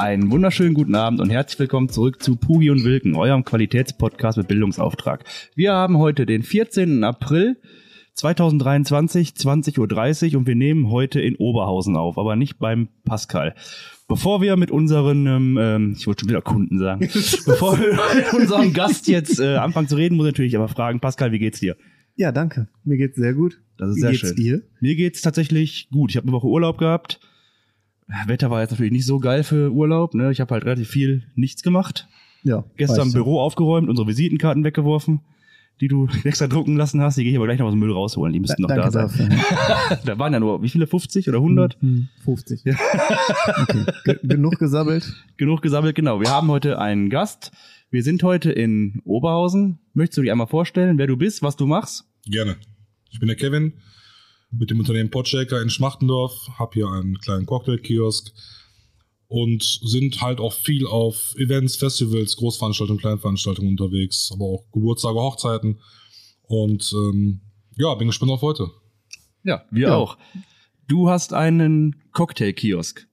Einen wunderschönen guten Abend und herzlich willkommen zurück zu Pugi und Wilken, eurem Qualitätspodcast mit Bildungsauftrag. Wir haben heute den 14. April 2023, 20.30 Uhr und wir nehmen heute in Oberhausen auf, aber nicht beim Pascal. Bevor wir mit unseren, ähm, ich wollte schon wieder Kunden sagen, bevor wir mit unserem Gast jetzt äh, anfangen zu reden, muss ich natürlich aber fragen, Pascal, wie geht's dir? Ja, danke. Mir geht's sehr gut. Das ist Wie sehr geht's schön. dir? Mir geht's tatsächlich gut. Ich habe eine Woche Urlaub gehabt. Wetter war jetzt natürlich nicht so geil für Urlaub. Ne? Ich habe halt relativ viel nichts gemacht. Ja. Gestern im. Büro aufgeräumt, unsere Visitenkarten weggeworfen, die du extra drucken lassen hast. Die gehe ich aber gleich noch aus dem Müll rausholen. Die müssten noch da sein. dafür. Da waren ja nur, wie viele? 50 oder 100? Hm, 50. okay. Ge genug gesammelt. Genug gesammelt, genau. Wir haben heute einen Gast. Wir sind heute in Oberhausen. Möchtest du dich einmal vorstellen, wer du bist, was du machst? Gerne. Ich bin der Kevin mit dem Unternehmen Podshaker in Schmachtendorf, habe hier einen kleinen Cocktail-Kiosk und sind halt auch viel auf Events, Festivals, Großveranstaltungen, Kleinveranstaltungen unterwegs, aber auch Geburtstage, Hochzeiten und ähm, ja, bin gespannt auf heute. Ja, wir Ja. auch. Du hast einen Cocktail-Kiosk.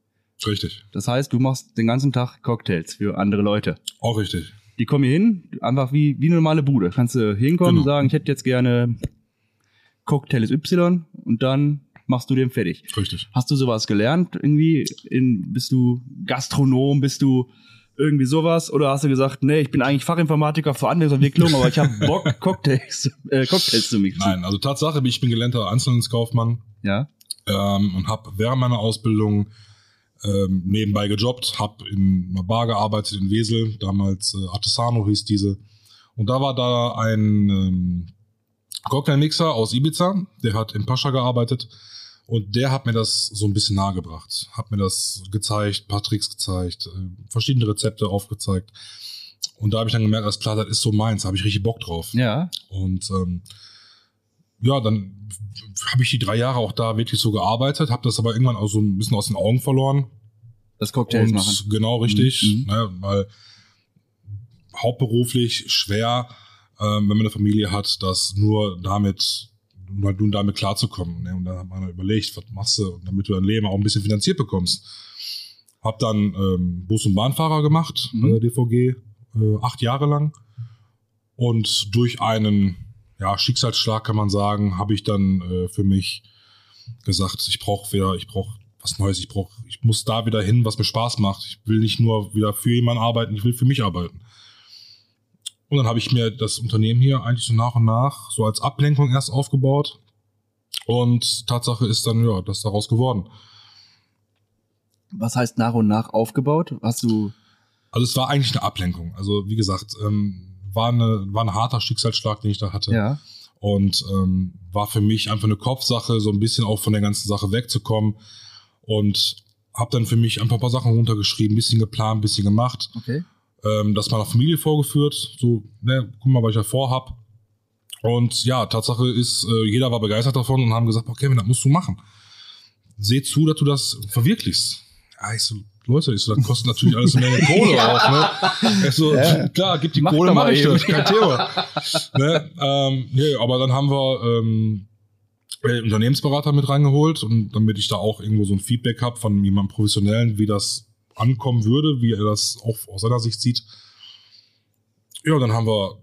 Richtig. Das heißt, du machst den ganzen Tag Cocktails für andere Leute. Auch richtig. Die kommen hier hin, einfach wie, wie eine normale Bude. Kannst du hinkommen, Genau. sagen, ich hätte jetzt gerne Cocktail Y und dann machst du den fertig. Richtig. Hast du sowas gelernt irgendwie? In, bist du Gastronom? Bist du irgendwie sowas? Oder hast du gesagt, nee, ich bin eigentlich Fachinformatiker für Anwendungsentwicklung, aber ich habe Bock, Cocktails, äh, Cocktails zu mixen? Nein, also Tatsache, ich bin gelernter Einzelhandelskaufmann Ja? ähm, und habe während meiner Ausbildung ähm, nebenbei gejobbt, habe in einer Bar gearbeitet in Wesel, damals äh, Artesano hieß diese. Und da war da ein ähm, Cocktailmixer aus Ibiza, der hat in Pascha gearbeitet und der hat mir das so ein bisschen nahegebracht, hat mir das gezeigt, paar Tricks gezeigt, äh, verschiedene Rezepte aufgezeigt. Und da habe ich dann gemerkt, das ist so meins, da habe ich richtig Bock drauf. Ja. Und ähm, ja, dann habe ich die drei Jahre auch da wirklich so gearbeitet, habe das aber irgendwann auch so ein bisschen aus den Augen verloren. Das Cocktails und machen. genau richtig, Mhm. ne, weil hauptberuflich schwer, ähm, wenn man eine Familie hat, das nur damit, nur nur damit klarzukommen. Ne? Und dann hat man überlegt, was machst du, damit du dein Leben auch ein bisschen finanziert bekommst. Hab dann ähm, Bus- und Bahnfahrer gemacht Mhm. bei der DVG, äh, acht Jahre lang. Und durch einen ja, Schicksalsschlag kann man sagen, habe ich dann äh, für mich gesagt, ich brauche wieder, ich brauche was Neues, ich brauche, ich muss da wieder hin, was mir Spaß macht. Ich will nicht nur wieder für jemanden arbeiten, ich will für mich arbeiten. Und dann habe ich mir das Unternehmen hier eigentlich so nach und nach so als Ablenkung erst aufgebaut. Und Tatsache ist dann, ja, das daraus geworden. Was heißt nach und nach aufgebaut? Hast du. Also es war eigentlich eine Ablenkung. Also wie gesagt, ähm, war, eine, war ein harter Schicksalsschlag, den ich da hatte. Ja. Und ähm, war für mich einfach eine Kopfsache, so ein bisschen auch von der ganzen Sache wegzukommen. Und habe dann für mich einfach ein paar Sachen runtergeschrieben, ein bisschen geplant, ein bisschen gemacht. Okay. Ähm, das meiner Familie vorgeführt. So, ne, guck mal, was ich da vorhab. Und ja, Tatsache ist, äh, jeder war begeistert davon und haben gesagt, okay, Kevin, das musst du machen. Seh zu, dass du das verwirklichst. Ja, ich so, Leute, ich so, das kostet natürlich alles eine Menge Kohle auch, ne? Ich so, Ja. klar, gib die Mach Kohle, mach mal ich eben. das, kein Thema. ne? ähm, nee, aber dann haben wir ähm, äh, Unternehmensberater mit reingeholt und damit ich da auch irgendwo so ein Feedback habe von jemandem Professionellen, wie das ankommen würde, wie er das auch aus seiner Sicht sieht. Ja, dann haben wir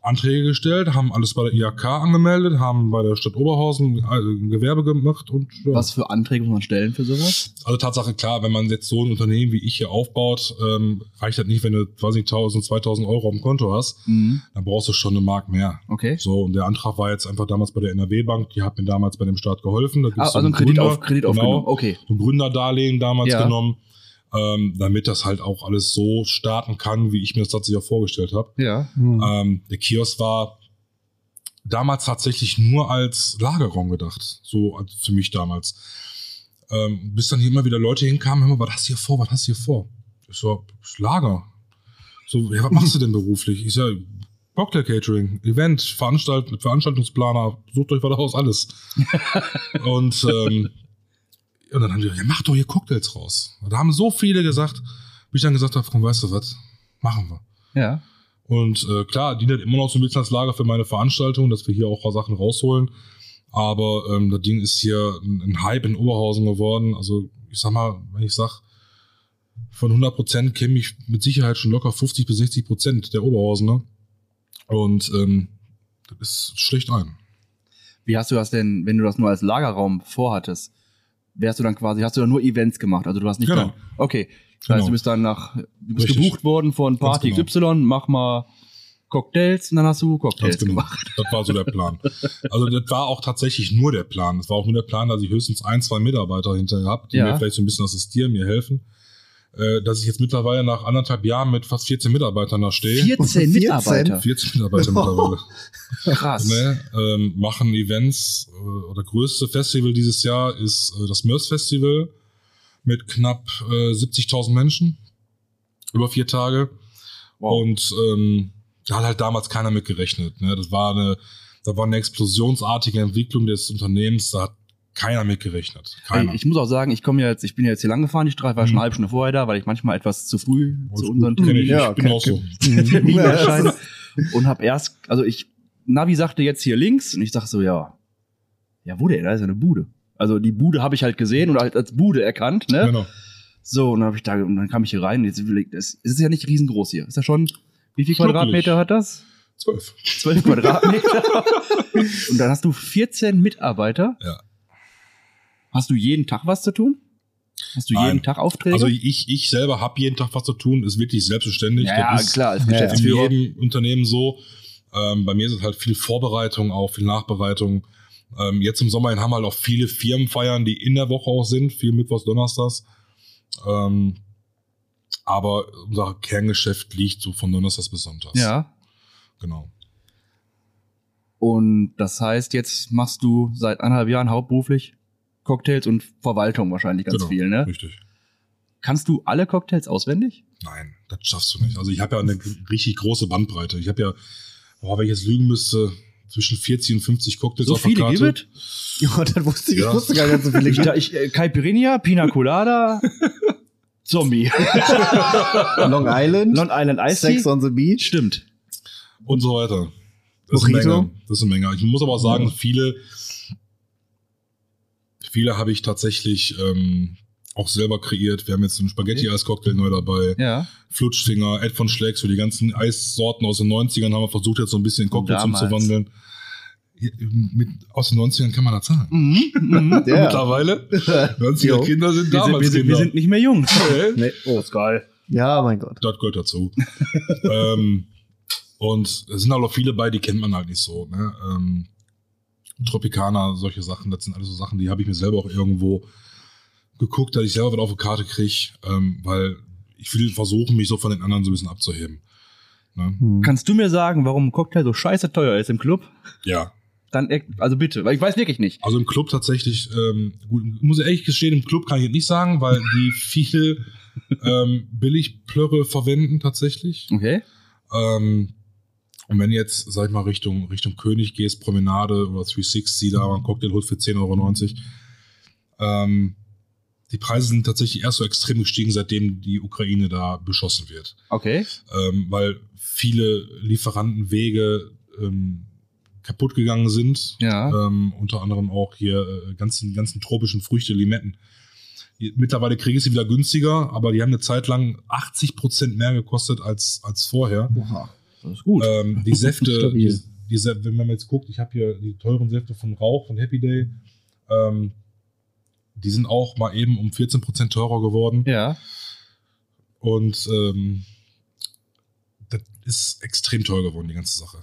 Anträge gestellt, haben alles bei der IHK angemeldet, haben bei der Stadt Oberhausen äh, ein Gewerbe gemacht und ja. Was für Anträge muss man stellen für sowas? Also Tatsache klar, wenn man jetzt so ein Unternehmen wie ich hier aufbaut, ähm, reicht das nicht, wenn du, nicht, 1000, 2000 Euro auf dem Konto hast, Mhm. dann brauchst du schon eine Mark mehr. Okay. So, und der Antrag war jetzt einfach damals bei der NRW-Bank, die hat mir damals bei dem Staat geholfen. Da Ah, also ein einen Kredit, Gründer, auf, Kredit genau, aufgenommen. Okay. ein Gründerdarlehen damals Ja. genommen, ähm, damit das halt auch alles so starten kann, wie ich mir das tatsächlich auch vorgestellt habe. Ja. Hm. Ähm, der Kiosk war damals tatsächlich nur als Lagerraum gedacht, so als für mich damals. Ähm, bis dann hier immer wieder Leute hinkamen, mal, was hast du hier vor, was hast du hier vor? Ich so, das Lager. So, ja, was machst du denn beruflich? Ich sag, Cocktail Catering, Event, Veranstalt Veranstaltungsplaner, sucht euch was aus, alles. und, ähm, und dann haben die gesagt, ja, mach doch hier Cocktails raus. Und da haben so viele gesagt, bis ich dann gesagt habe, komm, weißt du was, machen wir. Ja. Und äh, klar, dient halt immer noch so ein bisschen als Lager für meine Veranstaltung, dass wir hier auch Sachen rausholen. Aber ähm, das Ding ist hier ein, ein Hype in Oberhausen geworden. Also ich sag mal, wenn ich sag, von 100 Prozent käme ich mit Sicherheit schon locker 50 bis 60 Prozent der Oberhausener. Und ähm, das ist schlecht ein. Wie hast du das denn, wenn du das nur als Lagerraum vorhattest? Wärst du dann quasi, hast du dann nur Events gemacht? Also du hast nicht Genau. dann, okay. Das heißt, Genau. du bist dann nach, du bist Richtig. gebucht worden von Party genau. XY, mach mal Cocktails und dann hast du Cocktails Ganz genau. gemacht. Das war so der Plan. Also das war auch tatsächlich nur der Plan. Das war auch nur der Plan, dass ich höchstens ein, zwei Mitarbeiter hinterher habe, die Ja. mir vielleicht so ein bisschen assistieren, mir helfen. Äh, dass ich jetzt mittlerweile nach anderthalb Jahren mit fast 14 Mitarbeitern da stehe. 14 14? Mitarbeiter. 14 Mitarbeiter mittlerweile. Krass. ne, ähm, machen Events. Äh, oder größte Festival dieses Jahr ist äh, das Mörs Festival mit knapp äh, 70.000 Menschen über vier Tage. Wow. Und ähm, da hat halt damals keiner mit gerechnet. Ne? Das war eine, da war eine explosionsartige Entwicklung des Unternehmens. Da hat keiner mit gerechnet. Keiner. Ich muss auch sagen, ich komme ja jetzt, ich bin ja jetzt hier lang gefahren, die Streife, war schon Mhm. eine halbe Stunde vorher da, weil ich manchmal etwas zu früh Alles zu unseren Terminen ich. Ja, ich bin kenn- auch so. Erscheine und habe erst, also ich, Navi sagte jetzt hier links und ich sag so, ja, ja, wo denn? Da ist ja eine Bude. Also die Bude habe ich halt gesehen und halt als Bude erkannt, ne? Genau. So, und dann habe ich da, und dann kam ich hier rein. und Jetzt überlegt, es es ist ja nicht riesengroß hier. Ist ja schon, wie viel Schnuckelig. Quadratmeter hat das? Zwölf. Zwölf Quadratmeter. und dann hast du 14 Mitarbeiter. Ja. Hast du jeden Tag was zu tun? Hast du Nein. jeden Tag Aufträge? Also ich, ich selber habe jeden Tag was zu tun, ist wirklich selbstverständlich. ja, das ist klar, als in jedem Unternehmen so. Ähm, bei mir ist es halt viel Vorbereitung, auch viel Nachbereitung. Ähm, jetzt im Sommer haben halt auch viele Firmenfeiern, die in der Woche auch sind, viel Mittwochs, Donnerstags. Ähm, aber unser Kerngeschäft liegt so von Donnerstags bis Sonntags. Ja. Genau. Und das heißt, jetzt machst du seit eineinhalb Jahren hauptberuflich Cocktails und Verwaltung wahrscheinlich ganz genau. viel, ne? Richtig. Kannst du alle Cocktails auswendig? Nein, das schaffst du nicht. Also ich habe ja eine richtig große Bandbreite. Ich habe ja, boah, wenn ich jetzt lügen müsste, zwischen 40 und 50 Cocktails So auf der viele Karte. gibt? Ja, das wusste ich. Ja. Ich wusste gar nicht so viele. Ich, ich, äh, Caipirinha, Pina Colada, Zombie. Long Island, Long Island Ice Sex on the Beach. Stimmt. und so weiter. Das ist, eine? Menge. das ist eine Menge. Ich muss aber auch sagen, Ja. viele, viele habe ich tatsächlich ähm, auch selber kreiert. Wir haben jetzt einen Spaghetti-Eis-Cocktail neu dabei. Ja. Flutschfinger, Ed von Schlecks, für die ganzen Eissorten aus den 90ern haben wir versucht, jetzt so ein bisschen in Cocktails umzuwandeln. Mit, aus den 90ern kann man das sagen. Mhm. Ja. Mittlerweile. 90er Jo. Kinder sind Wir, sind, damals wir, sind, wir sind nicht mehr jung. Okay. Nee. Oh, ist geil. Ja, mein Gott. Das gehört dazu. ähm, und es sind halt auch viele bei, die kennt man halt nicht so. Ne? Ähm, Tropicana, solche Sachen, das sind alles so Sachen, die habe ich mir selber auch irgendwo geguckt, dass ich selber was auf die Karte kriege, ähm, weil ich will versuchen, mich so von den anderen so ein bisschen abzuheben. Ne? Hm. Kannst du mir sagen, warum ein Cocktail so scheiße teuer ist im Club? Ja, Dann, äh, also bitte, weil ich weiß wirklich nicht. also im Club tatsächlich, ähm, gut, muss ich ehrlich gestehen, im Club kann ich jetzt nicht sagen, weil die viel ähm, Billigplörre verwenden tatsächlich. Okay. Ähm, und wenn jetzt, sag ich mal, Richtung, Richtung König gehst, Promenade oder 360, da einen Cocktail holt für 10,90 Euro, ähm, die Preise sind tatsächlich erst so extrem gestiegen, seitdem die Ukraine da beschossen wird. Okay. Ähm, weil viele Lieferantenwege ähm, kaputt gegangen sind. Ja. Ähm, unter anderem auch hier äh, ganzen, ganzen tropischen Früchte, Limetten. Mittlerweile kriege ich sie wieder günstiger, aber die haben eine Zeit lang 80 Prozent mehr gekostet als, als vorher. Oha. Das ist gut. Ähm, die Säfte, die, die, wenn man jetzt guckt, ich habe hier die teuren Säfte von Rauch, von Happy Day, ähm, die sind auch mal eben um 14 Prozent teurer geworden. ja. Und ähm, das ist extrem teuer geworden, die ganze Sache.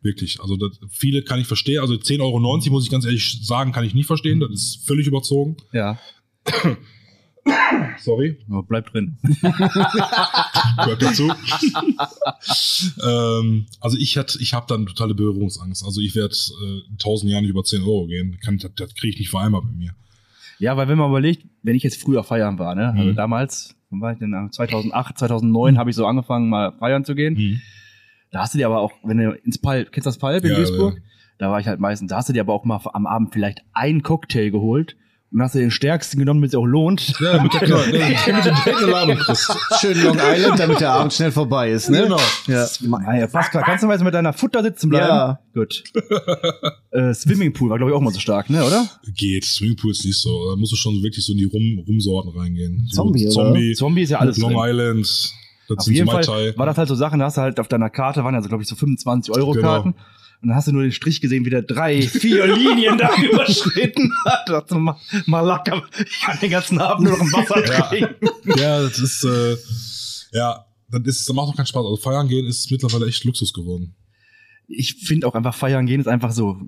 Wirklich. Also das, viele kann ich verstehen. Also 10,90 Euro muss ich ganz ehrlich sagen, kann ich nicht verstehen. Das ist völlig überzogen. Ja. Sorry. Aber bleib drin. gehört dazu. ähm, also ich hatte, ich habe dann totale Berührungsangst. Also ich werde äh, in tausend Jahren nicht über 10 Euro gehen. Kann, das das kriege ich nicht vereinbart mit mir. Ja, weil wenn man überlegt, wenn ich jetzt früher feiern war, ne? Also Mhm. damals, wann war ich denn? 2008, 2009 habe ich so angefangen, mal feiern zu gehen. Da hast du dir aber auch, wenn du ins Pal, kennst du das Palp in Ja, Duisburg? ja. Da war ich halt meistens, da hast du dir aber auch mal am Abend vielleicht einen Cocktail geholt Und hast du den stärksten genommen, damit es auch lohnt. Ja, mit der, genau, mit der direkten Ladung kriegst. Schön Long Island, damit der Abend schnell vorbei ist, ne? Genau. Ja. Ah, ja, Pascal, kannst du mal so mit deiner Futter sitzen bleiben? Ja. Gut. äh, Swimmingpool war, glaube ich, auch mal so stark, ne, oder? Geht. Swimmingpool ist nicht so. Da musst du schon wirklich so in die Rum Rumsorten reingehen. So Zombie, oder? Zombie, Zombie ist ja alles Long drin. Island. Das Auf sind jeden Fall war das halt so Sachen, da hast du halt auf deiner Karte, waren ja so, glaube ich, so 25 Euro Karten. Genau. Und dann hast du nur den Strich gesehen, wie der drei, vier Linien da überschritten hat. Da dachte ich, mal, mal locker, ich kann den ganzen Abend nur noch im Wasser Ja. trinken. Ja, das ist, äh, ja, das, ist, das macht doch keinen Spaß. Also feiern gehen ist mittlerweile echt Luxus geworden. Ich finde auch einfach, feiern gehen ist einfach so,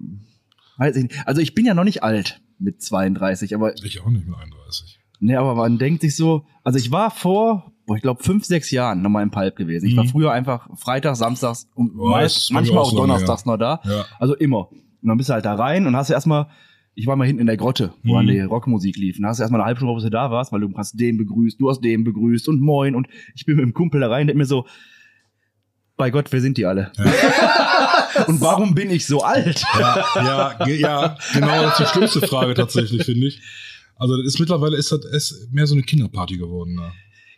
weiß ich nicht. Also ich bin ja noch nicht alt mit 32, aber, Ich auch nicht mit 31. ne, aber man denkt sich so, also ich war vor, boah, ich glaube, fünf, sechs Jahren nochmal im Palp gewesen. Ich war Mhm. früher einfach Freitag, Samstags und Boah, meist, manchmal auch auch Donnerstags noch da. Ja. Also immer. Und dann bist du halt da rein und hast erstmal, ich war mal hinten in der Grotte, wo Mhm. dann die Rockmusik lief. Und dann hast du erstmal eine halbe Stunde, bis du da warst, weil du hast den begrüßt, du hast den begrüßt und moin. Und ich bin mit dem Kumpel da rein, der mir so, bei Gott, wer sind die alle? und warum bin ich so alt? Ja, ja, ja, genau, das ist die schlimmste Frage tatsächlich, finde ich. Also das ist mittlerweile ist das ist mehr so eine Kinderparty geworden. Ne?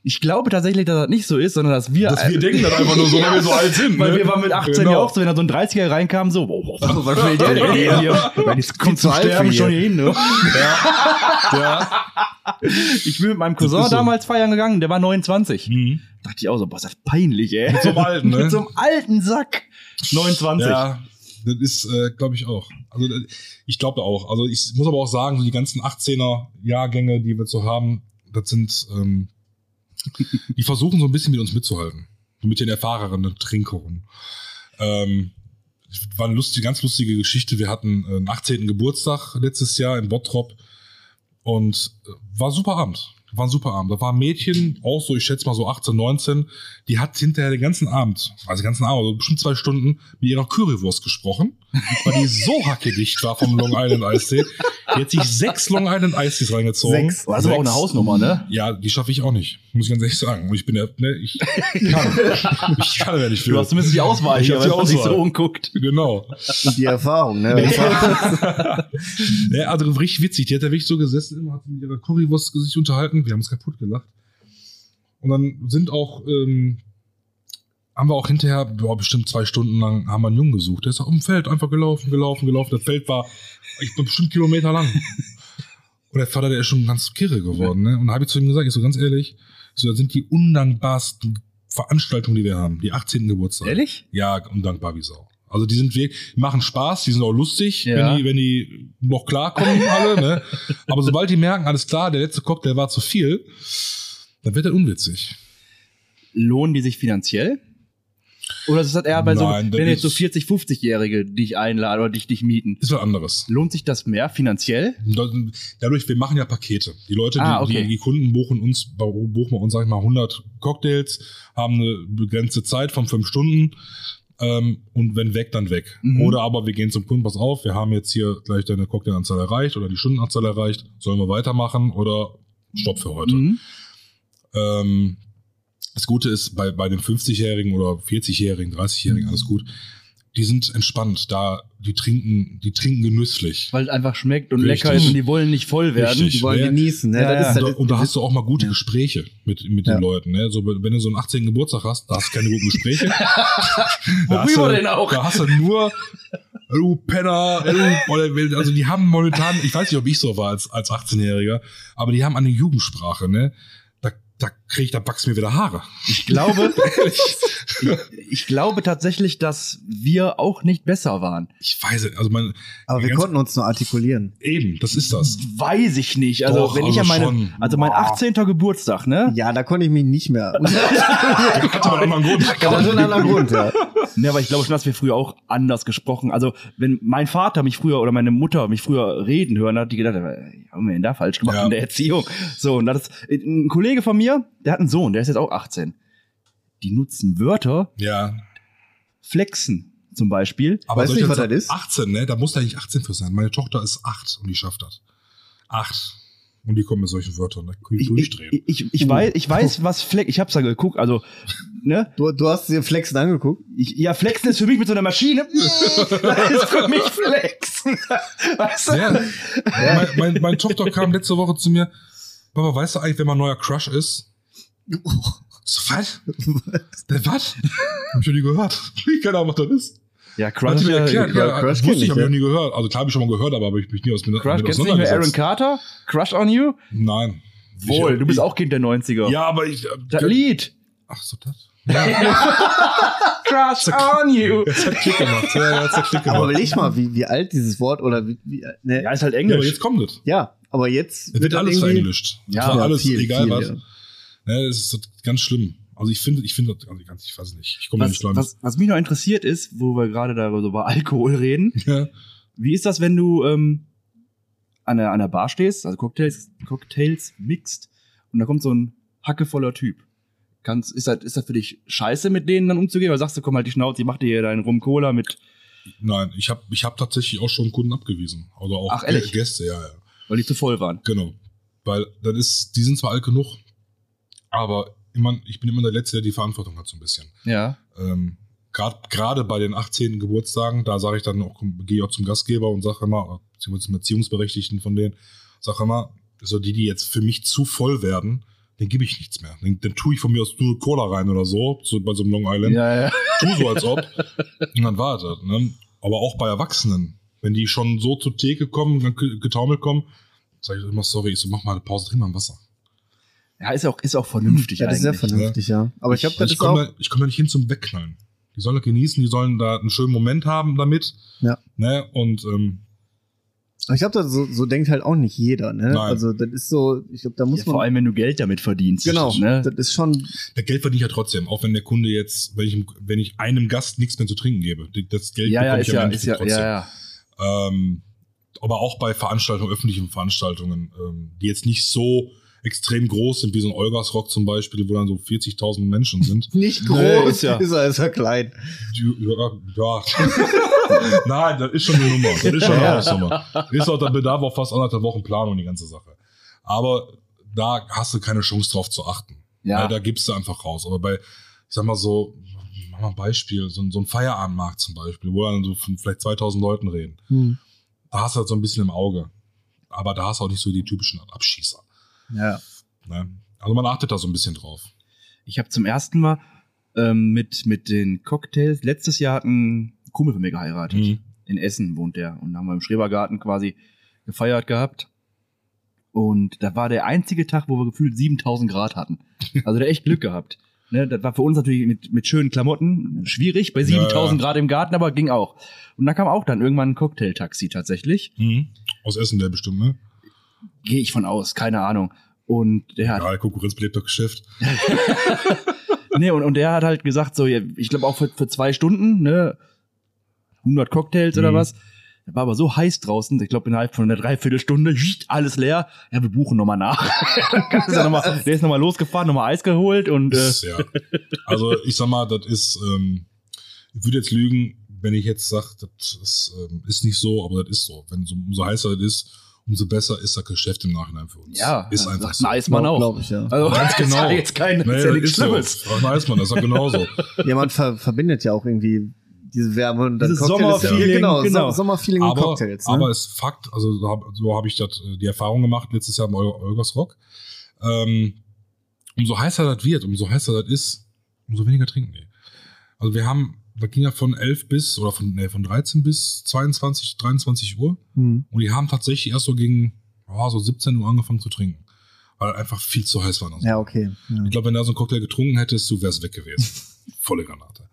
Ich glaube tatsächlich, dass das nicht so ist, sondern dass wir, Dass wir denken das einfach nur so, weil wir so alt sind. weil ne? wir waren mit 18 Genau. ja auch so, wenn da so ein 30er reinkam, so, boah, was will der denn hier? Weil die kommt zu alt Sterben schon hier hin, ne? Ja. Ich bin mit meinem Cousin so. damals feiern gegangen, der war 29. Mhm. Dachte ich auch so, boah, ist das peinlich, ey. Mit so einem alten, ne? Mit so einem alten Sack. 29. Ja, das ist, äh, glaube ich auch. Also äh, ich glaube auch. Also ich muss aber auch sagen, so die ganzen 18er Jahrgänge, die wir so haben, das sind, ähm, die versuchen so ein bisschen mit uns mitzuhalten. Mit den erfahrenen Trinkern. Ähm, war eine lustige, ganz lustige Geschichte. Wir hatten äh, einen 18. Geburtstag letztes Jahr in Bottrop und äh, war super Abend. War ein super Abend. Da war ein Mädchen, auch so, ich schätze mal so 18, 19, die hat hinterher den ganzen Abend, also den ganzen Abend, also bestimmt zwei Stunden, mit ihrer Currywurst gesprochen, weil die so hackedicht war vom Long Island Eistee. Die hat sich sechs Long Island Eistees reingezogen. Sechs. Das ist aber auch eine Hausnummer, ne? Ja, die schaffe ich auch nicht, muss ich ganz ehrlich sagen. Und ich bin ja, ne, ich kann. ich kann ja nicht viel. Du hast zumindest die Auswahl Ich hier, wenn man sich so umguckt. Genau. Und die Erfahrung, ne? Ja, also richtig witzig. Die hat da wirklich so gesessen, immer hat mit ihrer Currywurst sich unterhalten. Wir haben uns kaputt gelacht. Und dann sind auch, ähm, haben wir auch hinterher, boah, bestimmt zwei Stunden lang, haben wir einen Jungen gesucht. Der ist auf dem Feld einfach gelaufen, gelaufen, gelaufen. Das Feld war, ich bin bestimmt Kilometer lang. Und der Vater, der ist schon ganz kirre geworden, ne? Und da habe ich zu ihm gesagt, ich so ganz ehrlich, ich so, das sind die undankbarsten Veranstaltungen, die wir haben. Die 18. Geburtstag. Ehrlich? Ja, undankbar wie Sau. Also die sind wirklich, machen Spaß, die sind auch lustig, Ja. wenn die, wenn die noch klarkommen alle, ne? Aber sobald die merken, alles klar, der letzte Cocktail war zu viel, dann wird das unwitzig. Lohnen die sich finanziell? Oder ist das eher bei Nein, so, wenn jetzt so ist- 40, 50-Jährige dich einladen oder dich, dich mieten? Ist was anderes. Lohnt sich das mehr finanziell? Dadurch, wir machen ja Pakete. Die Leute, Ah, die, okay. die, die Kunden buchen uns, buchen wir uns, sag ich mal, 100 Cocktails, haben eine begrenzte Zeit von fünf Stunden. Ähm, und wenn weg, dann weg. Mhm. Oder aber wir gehen zum Kunden, pass auf, wir haben jetzt hier gleich deine Cocktailanzahl erreicht oder die Stundenanzahl erreicht, sollen wir weitermachen oder Stopp für heute. Mhm. Ähm, das Gute ist, bei, bei den 50-Jährigen oder 40-Jährigen, 30-Jährigen, alles gut, die sind entspannt, da die trinken, die trinken genüsslich. Weil es einfach schmeckt und Richtig. lecker ist und die wollen nicht voll werden. Richtig. Die wollen Ja. genießen, ne? Ja, das ja. ist Und da, halt- und da hast du auch mal gute Gespräche mit, mit den Ja. Leuten. Ne? So, wenn du so einen 18. Geburtstag hast, da hast du keine guten Gespräche. Da hast Worüber du, denn auch? Da hast du nur, du Penner, du, also die haben momentan, ich weiß nicht, ob ich so war als, als 18-Jähriger, aber die haben eine Jugendsprache, ne? Da, da krieg ich, da wachsen mir wieder Haare. Ich glaube, ich, ich glaube tatsächlich, dass wir auch nicht besser waren. Ich weiß es, also mein, aber wir konnten uns nur artikulieren. eben, das ist das. Weiß ich nicht. Also Doch, wenn ich also an meine, schon. also mein Boah. 18. Geburtstag, ne? Ja, da konnte ich mich nicht mehr. Hatte man immer einen Grund. Das hat einen anderen Grund, ja. Ne, aber ich glaube schon, dass wir früher auch anders gesprochen. Also wenn mein Vater mich früher oder meine Mutter mich früher reden hören, hat die gedacht, "Ey, haben wir denn da falsch gemacht Ja. in der Erziehung? So und das ist, ein Kollege von mir, der hat einen Sohn, der ist jetzt auch 18. Die nutzen Wörter, Ja, flexen zum Beispiel. aber Weißt du ich nicht, was das ist? 18, ne? Da muss da nicht 18 für sein. Meine Tochter ist 8 und die schafft das. 8. Und die kommen mit solchen Wörtern, da kann ich, Ich, durchdrehen. ich, ich, ich, weiß, ich weiß, was Flex, ich hab's ja geguckt, also, ne? Du, du hast dir Flexen angeguckt? Ich, ja, Flexen ist für mich mit so einer Maschine. das ist für mich Flexen. Weißt du? Ja. Mein, mein, meine Tochter kam letzte Woche zu mir, Papa, weißt du eigentlich, wer mein neuer Crush ist? So, was? Der was? Hab ich noch nie gehört. Ich keine Ahnung, was das ist. Ja, Crush, mir ja, erklärt, Crush ja, kenn das wusste ich, ich, habe ich ja. noch nie gehört. Also klar habe ich schon mal gehört, aber habe ich mich nie aus mit Crush, kennst du nicht mehr Aaron. Carter? Crush on You? Nein. Wohl, Ich- du bist ich- auch Kind der 90er. Ja, aber ich. Das Lied. Ach so, das. Crush on You. Jetzt hat Klick gemacht. Ja, ja, jetzt hat Klick Aber gemacht. überleg mal, wie, wie alt dieses Wort oder wie, wie ne? Ja, ist halt Ja, Englisch. aber jetzt kommt es. Ja, aber jetzt Es wird dann alles verenglischt. Ja, Ja, alles, viel, egal viel, was. ja. Ne, das ist ganz schlimm. Also ich finde, ich finde, das- also ganz, ich weiß nicht. Ich komme nicht klar. was, was mich noch interessiert ist, wo wir gerade darüber über Alkohol reden, Ja. wie ist das, wenn du ähm, an, der, an der Bar stehst, also Cocktails, Cocktails mixt und da kommt so ein hackevoller Typ? Kannst, ist, das, ist das für dich scheiße, mit denen dann umzugehen? Oder sagst du, komm halt die Schnauze, ich mach dir hier deinen Rum-Cola mit, Nein, ich habe ich hab tatsächlich auch schon Kunden abgewiesen. Also auch Ach? Gäste, ja, ja. Weil die zu voll waren? Genau. Weil dann ist, die sind zwar alt genug, aber immer, ich bin immer der Letzte, der die Verantwortung hat, so ein bisschen. Ja. Ähm, Gerade bei den 18. Geburtstagen, da sage ich dann auch, gehe ich auch zum Gastgeber und sage immer, beziehungsweise zum Erziehungsberechtigten von denen, sage immer, so die, die jetzt für mich zu voll werden, den gebe ich nichts mehr. Den, den tue ich von mir aus nur Cola rein oder so, so bei so einem Long Island. Ja, ja. Tu so, als ob. Und dann war das. Ne? Aber auch bei Erwachsenen, wenn die schon so zur Theke kommen, dann getaumelt kommen, sage ich immer, sorry, ich so, mach mal eine Pause, trink mal ein Wasser. Ja, ist auch, ist auch vernünftig Ja, das ist sehr eigentlich. vernünftig, ja. Aber ich habe Also das ich ist auch. komme ich komm da nicht hin zum Wegknallen. Die sollen das genießen, die sollen da einen schönen Moment haben damit. Ja. Ne? Und ähm, Aber ich glaube, so, so denkt halt auch nicht jeder, ne? Nein. Also das ist so, ich glaube, da muss Ja, man. vor allem, wenn du Geld damit verdienst. genau, Ne? das ist schon. der Geld verdiene ich ja trotzdem, auch wenn der Kunde jetzt, wenn ich, wenn ich einem Gast nichts mehr zu trinken gebe. Das Geld Ja, ja, bekomme ist ich ja, ist ja, trotzdem. ja, ja. Ähm, aber auch bei Veranstaltungen, öffentlichen Veranstaltungen, ähm, die jetzt nicht so extrem groß sind, wie so ein Olgasrock zum Beispiel, wo dann so 40.000 Menschen sind. Nicht Nee, groß, ist ja- ist er, ist er klein. Ja, ja. Nein, das ist schon eine Nummer. Das ist schon eine Ja. Hausnummer. Ist auch, da bedarf auch fast anderthalb Wochen Planung, die ganze Sache. Aber da hast du keine Chance drauf zu achten. Ja. Weil da gibst du einfach raus. Aber bei, ich sag mal so, mach mal ein Beispiel, so, ein- so ein Feierabendmarkt zum Beispiel, wo dann so von vielleicht 2000 Leuten reden. Hm. Da hast du halt so ein bisschen im Auge. Aber da hast du auch nicht so die typischen Abschießer. Ja. Ne? Also man achtet da so ein bisschen drauf. Ich habe zum ersten Mal ähm, mit, mit den Cocktails, letztes Jahr hat ein Kumpel von mir geheiratet. Mhm. In Essen wohnt der. Und da haben wir im Schrebergarten quasi gefeiert gehabt. Und da war der einzige Tag, wo wir gefühlt 7000 Grad hatten. Also der echt Glück gehabt. Ne, das war für uns natürlich mit, mit schönen Klamotten schwierig, bei 7000 Ja, Grad im Garten, aber ging auch. Und da kam auch dann irgendwann ein Cocktailtaxi tatsächlich. Mhm. Aus Essen der bestimmt, ne? Gehe ich von aus, keine Ahnung. Und der hat Ja, Konkurrenz belebt das Geschäft. nee, und, und der hat halt gesagt, so, ja, ich glaube auch für, für zwei Stunden, ne, 100 Cocktails oder Mhm. was. Der war aber so heiß draußen, ich glaube innerhalb von einer Dreiviertelstunde, alles leer. Ja, wir buchen nochmal nach. Er noch mal, der ist nochmal losgefahren, nochmal Eis geholt und äh, ja. Also ich sag mal, das ist, ähm, ich würde jetzt lügen, wenn ich jetzt sage, das ist, ähm, ist nicht so, aber das ist so. Wenn so, umso heißer das ist, umso besser ist das Geschäft im Nachhinein für uns. ja, ist einfach so. ein Eismann auch. Glaube ich, ja. Also, Ganz das ist genau. ja jetzt kein, Nee, ist ja das nichts ist so. Schlimmes. Frag mal Eismann, das ist ja genauso. Ja, man ver verbindet ja auch irgendwie diese Wärme und dann Dieses Cocktail ist ja- Sommerfeeling, genau, genau. So Sommerfeeling und aber, Cocktails. Ne? aber es ist Fakt, also so habe so hab ich das, äh, die Erfahrung gemacht letztes Jahr im Ol- Olgersrock. Ähm, umso heißer das wird, umso heißer das ist, umso weniger trinken die. Also wir haben, das ging ja von 11 bis, oder von, nee, von 13 bis 22, 23 Uhr. hm. Und die haben tatsächlich erst so gegen ja, so 17 Uhr angefangen zu trinken. Weil einfach viel zu heiß war. Ja, okay. Ja. Ich glaube, wenn du da so einen Cocktail getrunken hättest, du wärst weg gewesen. Volle Granate.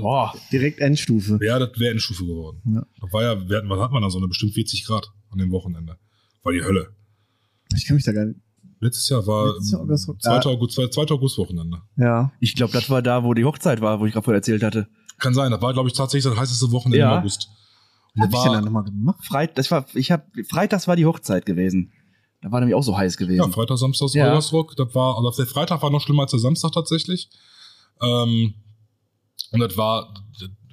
Boah. Direkt Endstufe. Ja, das wäre Endstufe geworden. Ja. Das war ja, wir hatten, was hat man da so? Eine bestimmt 40 Grad an dem Wochenende. War die Hölle. Ich kann mich da gar nicht. Letztes Jahr war Letztes Jahr August- 2. August, 2. August-Wochenende. Ja. Ich glaube, das war da, wo die Hochzeit war, wo ich gerade vorher erzählt hatte. Kann sein, das war, glaube ich, tatsächlich das heißeste Wochenende Ja. im August. Und hab ich denn da war, nochmal gemacht? Freit, das war, ich habe, Freitags war die Hochzeit gewesen. Da war nämlich auch so heiß gewesen. ja, Freitag, Samstag, Ja. Das war, also der Freitag war noch schlimmer als der Samstag tatsächlich. Ähm, und das war,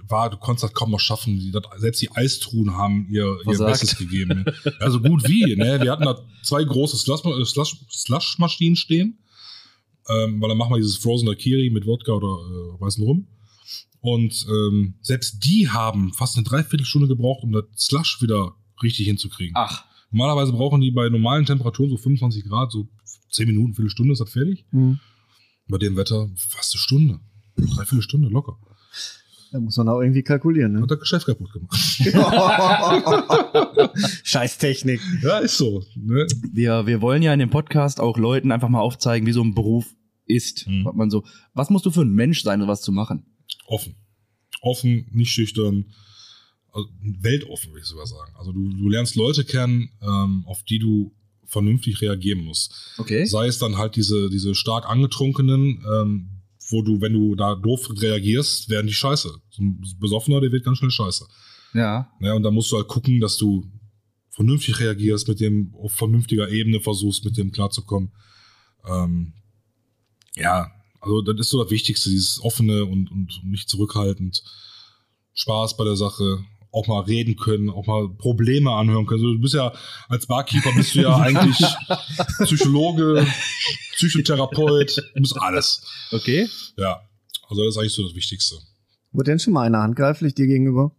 war, du konntest das kaum noch schaffen. Das, selbst die Eistruhen haben ihr, ihr. Bestes gegeben. Also gut wie, ne? Wir hatten da zwei große Slush- Slush- Slush-Maschinen stehen. Ähm, weil dann machen wir dieses Frozen Daiquiri mit Wodka oder äh, weißen Rum. Und ähm, selbst die haben fast eine Dreiviertelstunde gebraucht, um das Slush wieder richtig hinzukriegen. Ach, Normalerweise brauchen die bei normalen Temperaturen so 25 Grad, so 10 Minuten, Viertelstunde ist das fertig. Hm. Bei dem Wetter fast eine Stunde. Dreiviertel Stunde locker. Da muss man auch irgendwie kalkulieren, ne? Hat das Geschäft kaputt gemacht. Scheiß Technik. ja, ist so. Ne? wir, wir wollen ja in dem Podcast auch Leuten einfach mal aufzeigen, wie so ein Beruf ist. Mhm. Was man so, was musst du für ein Mensch sein, um was zu machen? Offen. Offen, nicht schüchtern. Also, weltoffen, würde ich sogar sagen. Also du, du lernst Leute kennen, ähm, auf die du vernünftig reagieren musst. Okay. Sei es dann halt diese, diese stark angetrunkenen, ähm, wo du, wenn du da doof reagierst, werden die scheiße. So ein Besoffener, der wird ganz schnell scheiße. Ja. Ja, und da musst du halt gucken, dass du vernünftig reagierst, mit dem auf vernünftiger Ebene versuchst, mit dem klarzukommen. Ähm, ja, also das ist so das Wichtigste, dieses offene und, und nicht zurückhaltend. Spaß bei der Sache, auch mal reden können, auch mal Probleme anhören können. Also du bist ja als Barkeeper bist du ja eigentlich Psychologe, Psychotherapeut, du bist alles. Okay. Ja, also das ist eigentlich so das Wichtigste. Wurde denn schon mal einer handgreiflich dir gegenüber?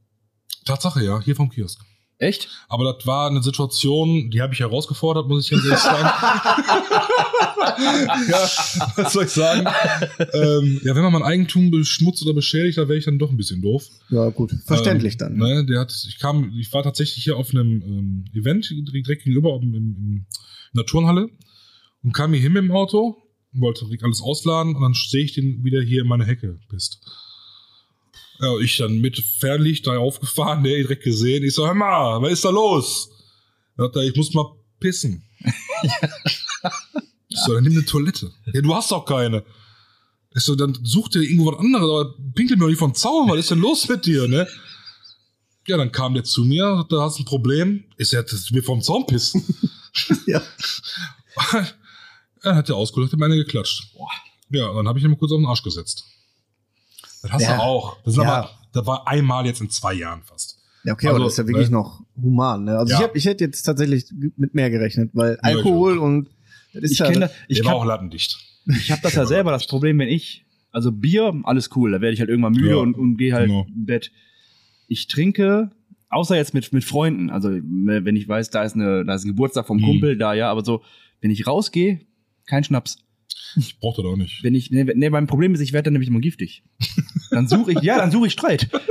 Tatsache, ja, hier vom Kiosk. Echt? Aber das war eine Situation, die habe ich herausgefordert, muss ich ganz ehrlich sagen. ja, was soll ich sagen? ähm, ja, wenn man mein Eigentum beschmutzt oder beschädigt, da wäre ich dann doch ein bisschen doof. Ja, gut. Verständlich ähm, dann. Ne, der hat, ich kam, ich war tatsächlich hier auf einem ähm, Event direkt gegenüber im, im, in der Turnhalle und kam hier hin mit dem Auto, wollte direkt alles ausladen und dann sehe ich den wieder hier in meine Hecke bist. Ja, ich dann mit Fernlicht da aufgefahren, der direkt gesehen. Ich so, hör mal, was ist da los? Da hat er, ich muss mal pissen. Ich so, dann nimm eine Toilette. Ja, du hast doch keine. Ich so, dann such dir irgendwo was anderes, aber pinkel mir doch nicht von Zaun, was ist denn los mit dir, ne? Ja, dann kam der zu mir, da hast du ein Problem. Ist er, mir vom Zaun pissen? Ja. Dann hat der ausgeholt, hat mir eine geklatscht. Ja, und dann habe ich ihn mal kurz auf den Arsch gesetzt. Das hast Ja. du auch. Das, ist Ja. aber, das war einmal jetzt in zwei Jahren fast. Ja, okay, Also, aber das ist ja wirklich ne? noch human. Ne? Also Ja. ich, hab, ich hätte jetzt tatsächlich mit mehr gerechnet, weil Ja, Alkohol und das ist Ich ja, kenne. Ich Der war auch lattendicht. ich hab das ja selber das Problem, wenn ich, also Bier, alles cool, da werde ich halt irgendwann müde Ja, und, und gehe halt genau. im Bett. Ich trinke, außer jetzt mit, mit Freunden, also wenn ich weiß, da ist, eine, da ist ein Geburtstag vom Mhm. Kumpel, da ja, aber so, wenn ich rausgehe, kein Schnaps. Ich brauchte das auch nicht. Wenn ich, nee, nee, mein Problem ist, ich werde dann nämlich immer giftig. Dann suche ich, ja, dann suche ich Streit.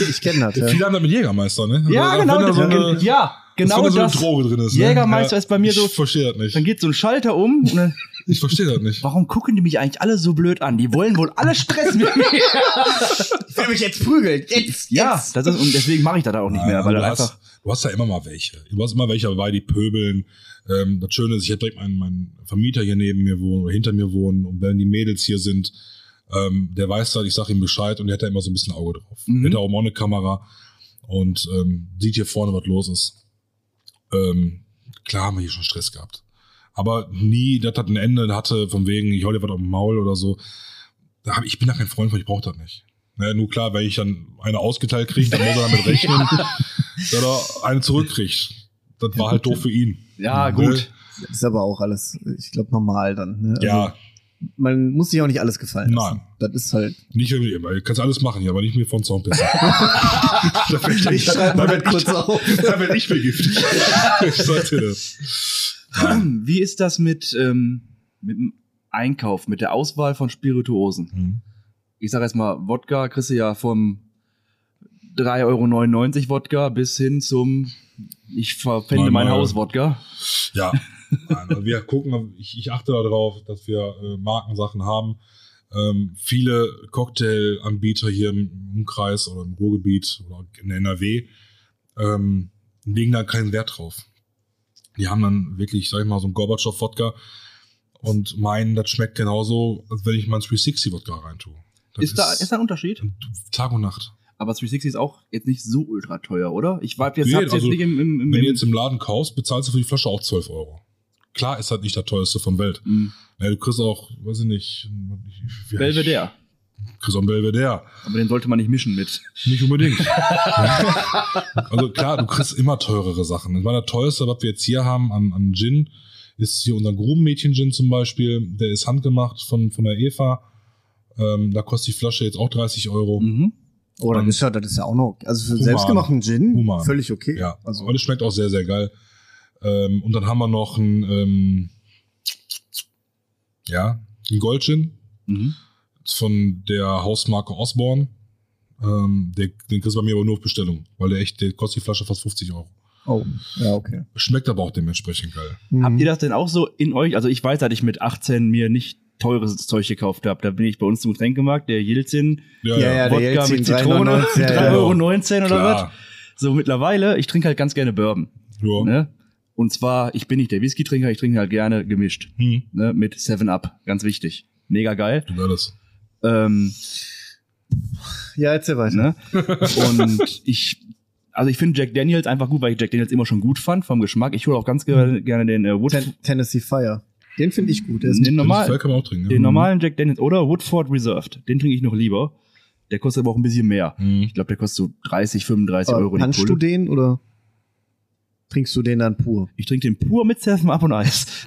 ich, ich kenne das. Ja. Viele haben das mit Jägermeister, ne? Ja, Also, genau, wenn da so das, eine, ja, genau wenn da so das. eine Droge drin ist. Ne? Jägermeister ist bei mir ich so- Ich verstehe das nicht. Dann geht so ein Schalter um und dann, Ich verstehe das nicht. warum gucken die mich eigentlich alle so blöd an? Die wollen wohl alle Stress mit mir. Ich will mich jetzt prügeln. Jetzt, Ja, jetzt. das ist, und deswegen mache ich das auch nicht mehr, Ja, weil du, hast, einfach, du hast ja immer mal welche. Du hast immer welche dabei, die pöbeln. Ähm, das Schöne ist, ich habe direkt meinen, meinen Vermieter hier neben mir wohnen oder hinter mir wohnen. Und wenn die Mädels hier sind, ähm, der weiß halt, ich sage ihm Bescheid und der hat da immer so ein bisschen Auge drauf. Mhm. Der hat auch mal eine Kamera und ähm, sieht hier vorne, was los ist. Ähm, klar haben wir hier schon Stress gehabt. Aber nie, das hat ein Ende hatte, von wegen, ich hau dir was auf den Maul oder so. Da hab, ich bin da kein Freund von, ich brauche das nicht. Ne, nur klar, wenn ich dann eine ausgeteilt kriege, dann muss er damit rechnen, dass er eine zurückkriegt. Das war halt doof für ihn. ja, Ne? gut. Das ist aber auch alles, ich glaube, normal dann. Ne? Also, Ja, Man muss sich auch nicht alles gefallen lassen. Nein. Das ist halt. nicht mit ihm. Du kannst alles machen hier, aber nicht mir von Zaun pissen. da werd ich, mal da werd kurz ich, auf. da werd ich begiftigt. ich sag dir das. Wie ist das mit, ähm, mit dem Einkauf, mit der Auswahl von Spirituosen? Hm. Ich sage jetzt mal, Wodka kriegst du ja vom 3,99 Euro Wodka bis hin zum ich verpfände mein Euro. Haus Wodka. Ja, Nein, wir gucken, ich, ich achte darauf, dass wir äh, Markensachen haben. Ähm, viele Cocktailanbieter hier im Umkreis oder im Ruhrgebiet oder in NRW ähm, legen da keinen Wert drauf. Die haben dann wirklich, sag ich mal, so ein Gorbatschow-Wodka und meinen, das schmeckt genauso, als wenn ich mal ein 360-Wodka reintue. Das Ist da, ist da ein Unterschied? Tag und Nacht. Aber 360 ist auch jetzt nicht so ultra teuer, oder? Ich war jetzt, Nee, also, jetzt nicht im, im, im, Wenn du jetzt im Laden kaufst, bezahlst du für die Flasche auch 12 Euro. Klar ist das nicht das teuerste von Welt. im Ja, du kriegst auch, weiß ich nicht, wie- Belvedere. Chris Belvedere. Aber den sollte man nicht mischen mit. Nicht unbedingt. also klar, du kriegst immer teurere Sachen. Das war der teuerste, was wir jetzt hier haben an, an Gin, ist hier unser Grubenmädchen-Gin zum Beispiel. Der ist handgemacht von, von der Eva. Ähm, da kostet die Flasche jetzt auch 30 Euro. Mhm. Oh, dann ist ja, das ist ja auch noch, also für Human. selbstgemachten Gin, Human. völlig okay. Ja, Also, aber das schmeckt auch sehr, sehr geil. Ähm, und dann haben wir noch ein, ähm, ja, ein Goldgin Mhm. von der Hausmarke Osborne. Ähm, der, den kriegst du bei mir aber nur auf Bestellung, weil der echt, der kostet die Flasche fast 50 Euro. oh, ja, okay. Schmeckt aber auch dementsprechend geil. Mhm. Habt ihr das denn auch so in euch? Also ich weiß, dass ich mit 18 mir nicht teures Zeug gekauft habe. Da bin ich bei uns zum Getränkemarkt, der Yilzin, Ja, ja, der Wodka Jelzin, mit Zitrone, 3,99, ja, 3,19 ja. Euro oder Klar. was. So mittlerweile, ich trinke halt ganz gerne Bourbon. Ja. Ne? Und zwar, ich bin nicht der Whisky-Trinker, ich trinke halt gerne gemischt. Hm, Ne? Mit 7-Up, ganz wichtig. Mega geil. du alles. Ähm, Ja, erzähl weiter. ne? Und ich, also ich finde Jack Daniels einfach gut, weil ich Jack Daniels immer schon gut fand vom Geschmack. Ich hole auch ganz gerne, gerne den äh, Wood, Ten Tennessee Fire. Den finde ich gut. Der ist den, normal, Normal, kann man auch trinken. den ja. normalen Jack Daniels oder Woodford Reserved. Den trinke ich noch lieber. Der kostet aber auch ein bisschen mehr. Hm. Ich glaube, der kostet so 30, 35 Aber Euro die Punchst du den oder trinkst du den dann pur? Ich trinke den pur mit 7-Up und Eis.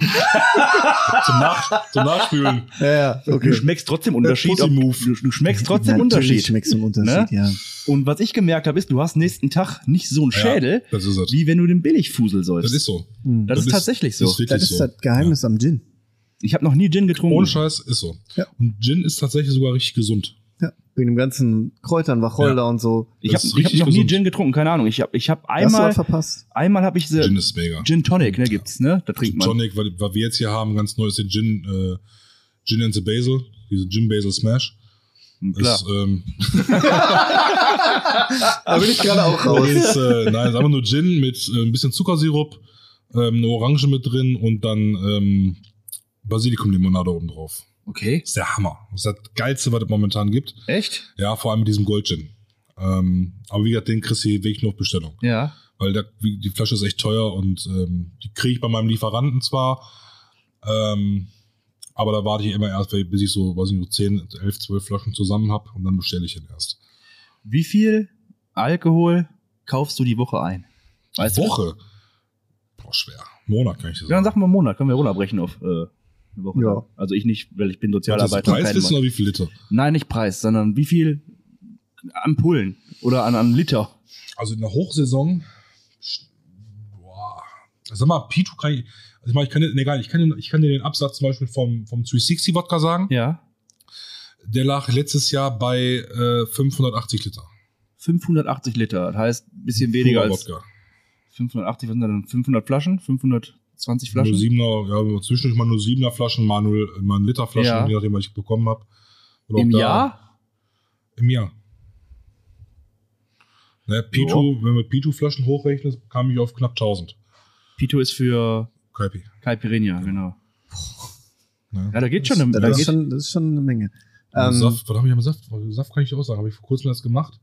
Zum, Nach zum Nachspülen. Ja, ja, Du schmeckst trotzdem Unterschied. Ob, du, du schmeckst trotzdem Natürlich Unterschied. schmeckst du einen Unterschied, ja. Und was ich gemerkt habe, ist, du hast nächsten Tag nicht so einen Schädel, Ja, das wie wenn du den Billigfusel sollst. Das ist so. Hm. Das ist tatsächlich so. Das ist, Das ist so. das Geheimnis am Gin. Ich habe noch nie Gin getrunken. Ohne Scheiß ist so. Ja. Und Gin ist tatsächlich sogar richtig gesund. Wegen dem ganzen Kräutern, Wacholder Ja. und so. Ich habe hab noch nie gesund. Gin getrunken, keine Ahnung. Ich habe ich hab einmal verpasst? einmal habe ich Gin Gin, ist mega. Gin Tonic, ne, gibt's, ne? Da trinkt Gin man. Tonic, weil, weil wir jetzt hier haben, ganz neu ist den Gin, äh, Gin and the Basil, diese Gin Basil Smash. Klar. Ist, ähm, Da bin ich gerade auch raus. ist, äh, nein, ist einfach nur Gin mit äh, ein bisschen Zuckersirup, ähm, eine Orange mit drin und dann ähm, Basilikumlimonade oben drauf. Okay. ist der Hammer. Das ist das Geilste, was es momentan gibt. Echt? Ja, vor allem mit diesem Goldgin. Ähm, aber wie gesagt, den kriegst du wirklich nur auf Bestellung. Ja. Weil wie- die Flasche ist echt teuer und ähm, die kriege ich bei meinem Lieferanten zwar, ähm, aber da warte ich immer erst, bis ich so, weiß ich nicht, so 10, 11, 12 Flaschen zusammen habe und dann bestelle ich ihn erst. Wie viel Alkohol kaufst du die Woche ein? Weißt du? Woche? Boah, schwer. Monat kann ich das Ja, dann sagen. sag mal Monat, können wir runterbrechen auf äh, eine Woche ja. Also ich nicht, weil ich bin Sozialarbeiter. Also Preis wissen oder wie viel Liter? Nein, nicht Preis, sondern wie viel Ampullen oder an, an Liter. Also in der Hochsaison, boah, sag mal, Pitu kann ich, also ich, meine, ich kann, nee, egal, ich kann, den, ich kann dir den Absatz zum Beispiel vom, vom 360 Wodka sagen. Ja. Der lag letztes Jahr bei äh, 580 Liter. 580 Liter, das heißt ein bisschen weniger Pura als. Wodka. 580, was sind denn? 500 Flaschen? 500? 20 Flaschen? Nur Siebener, ja, zwischendurch mal nur Siebener Flaschen, mal, nur, mal ein Liter Flaschen, ja. je nachdem, was ich bekommen habe. Im da, Jahr? Im Jahr. Ne, naja, Pitu, oh. wenn wir Pitu-Flaschen hochrechnen, kam ich auf knapp 1000. Pitu ist für Kaipi. Kaipirinha, ja. genau. Ja. ja, da geht schon eine Menge. Da das, schon, das ist schon eine Menge. Ähm, Saft, was habe ich am Saft? Saft kann ich auch sagen, habe ich vor kurzem erst gemacht.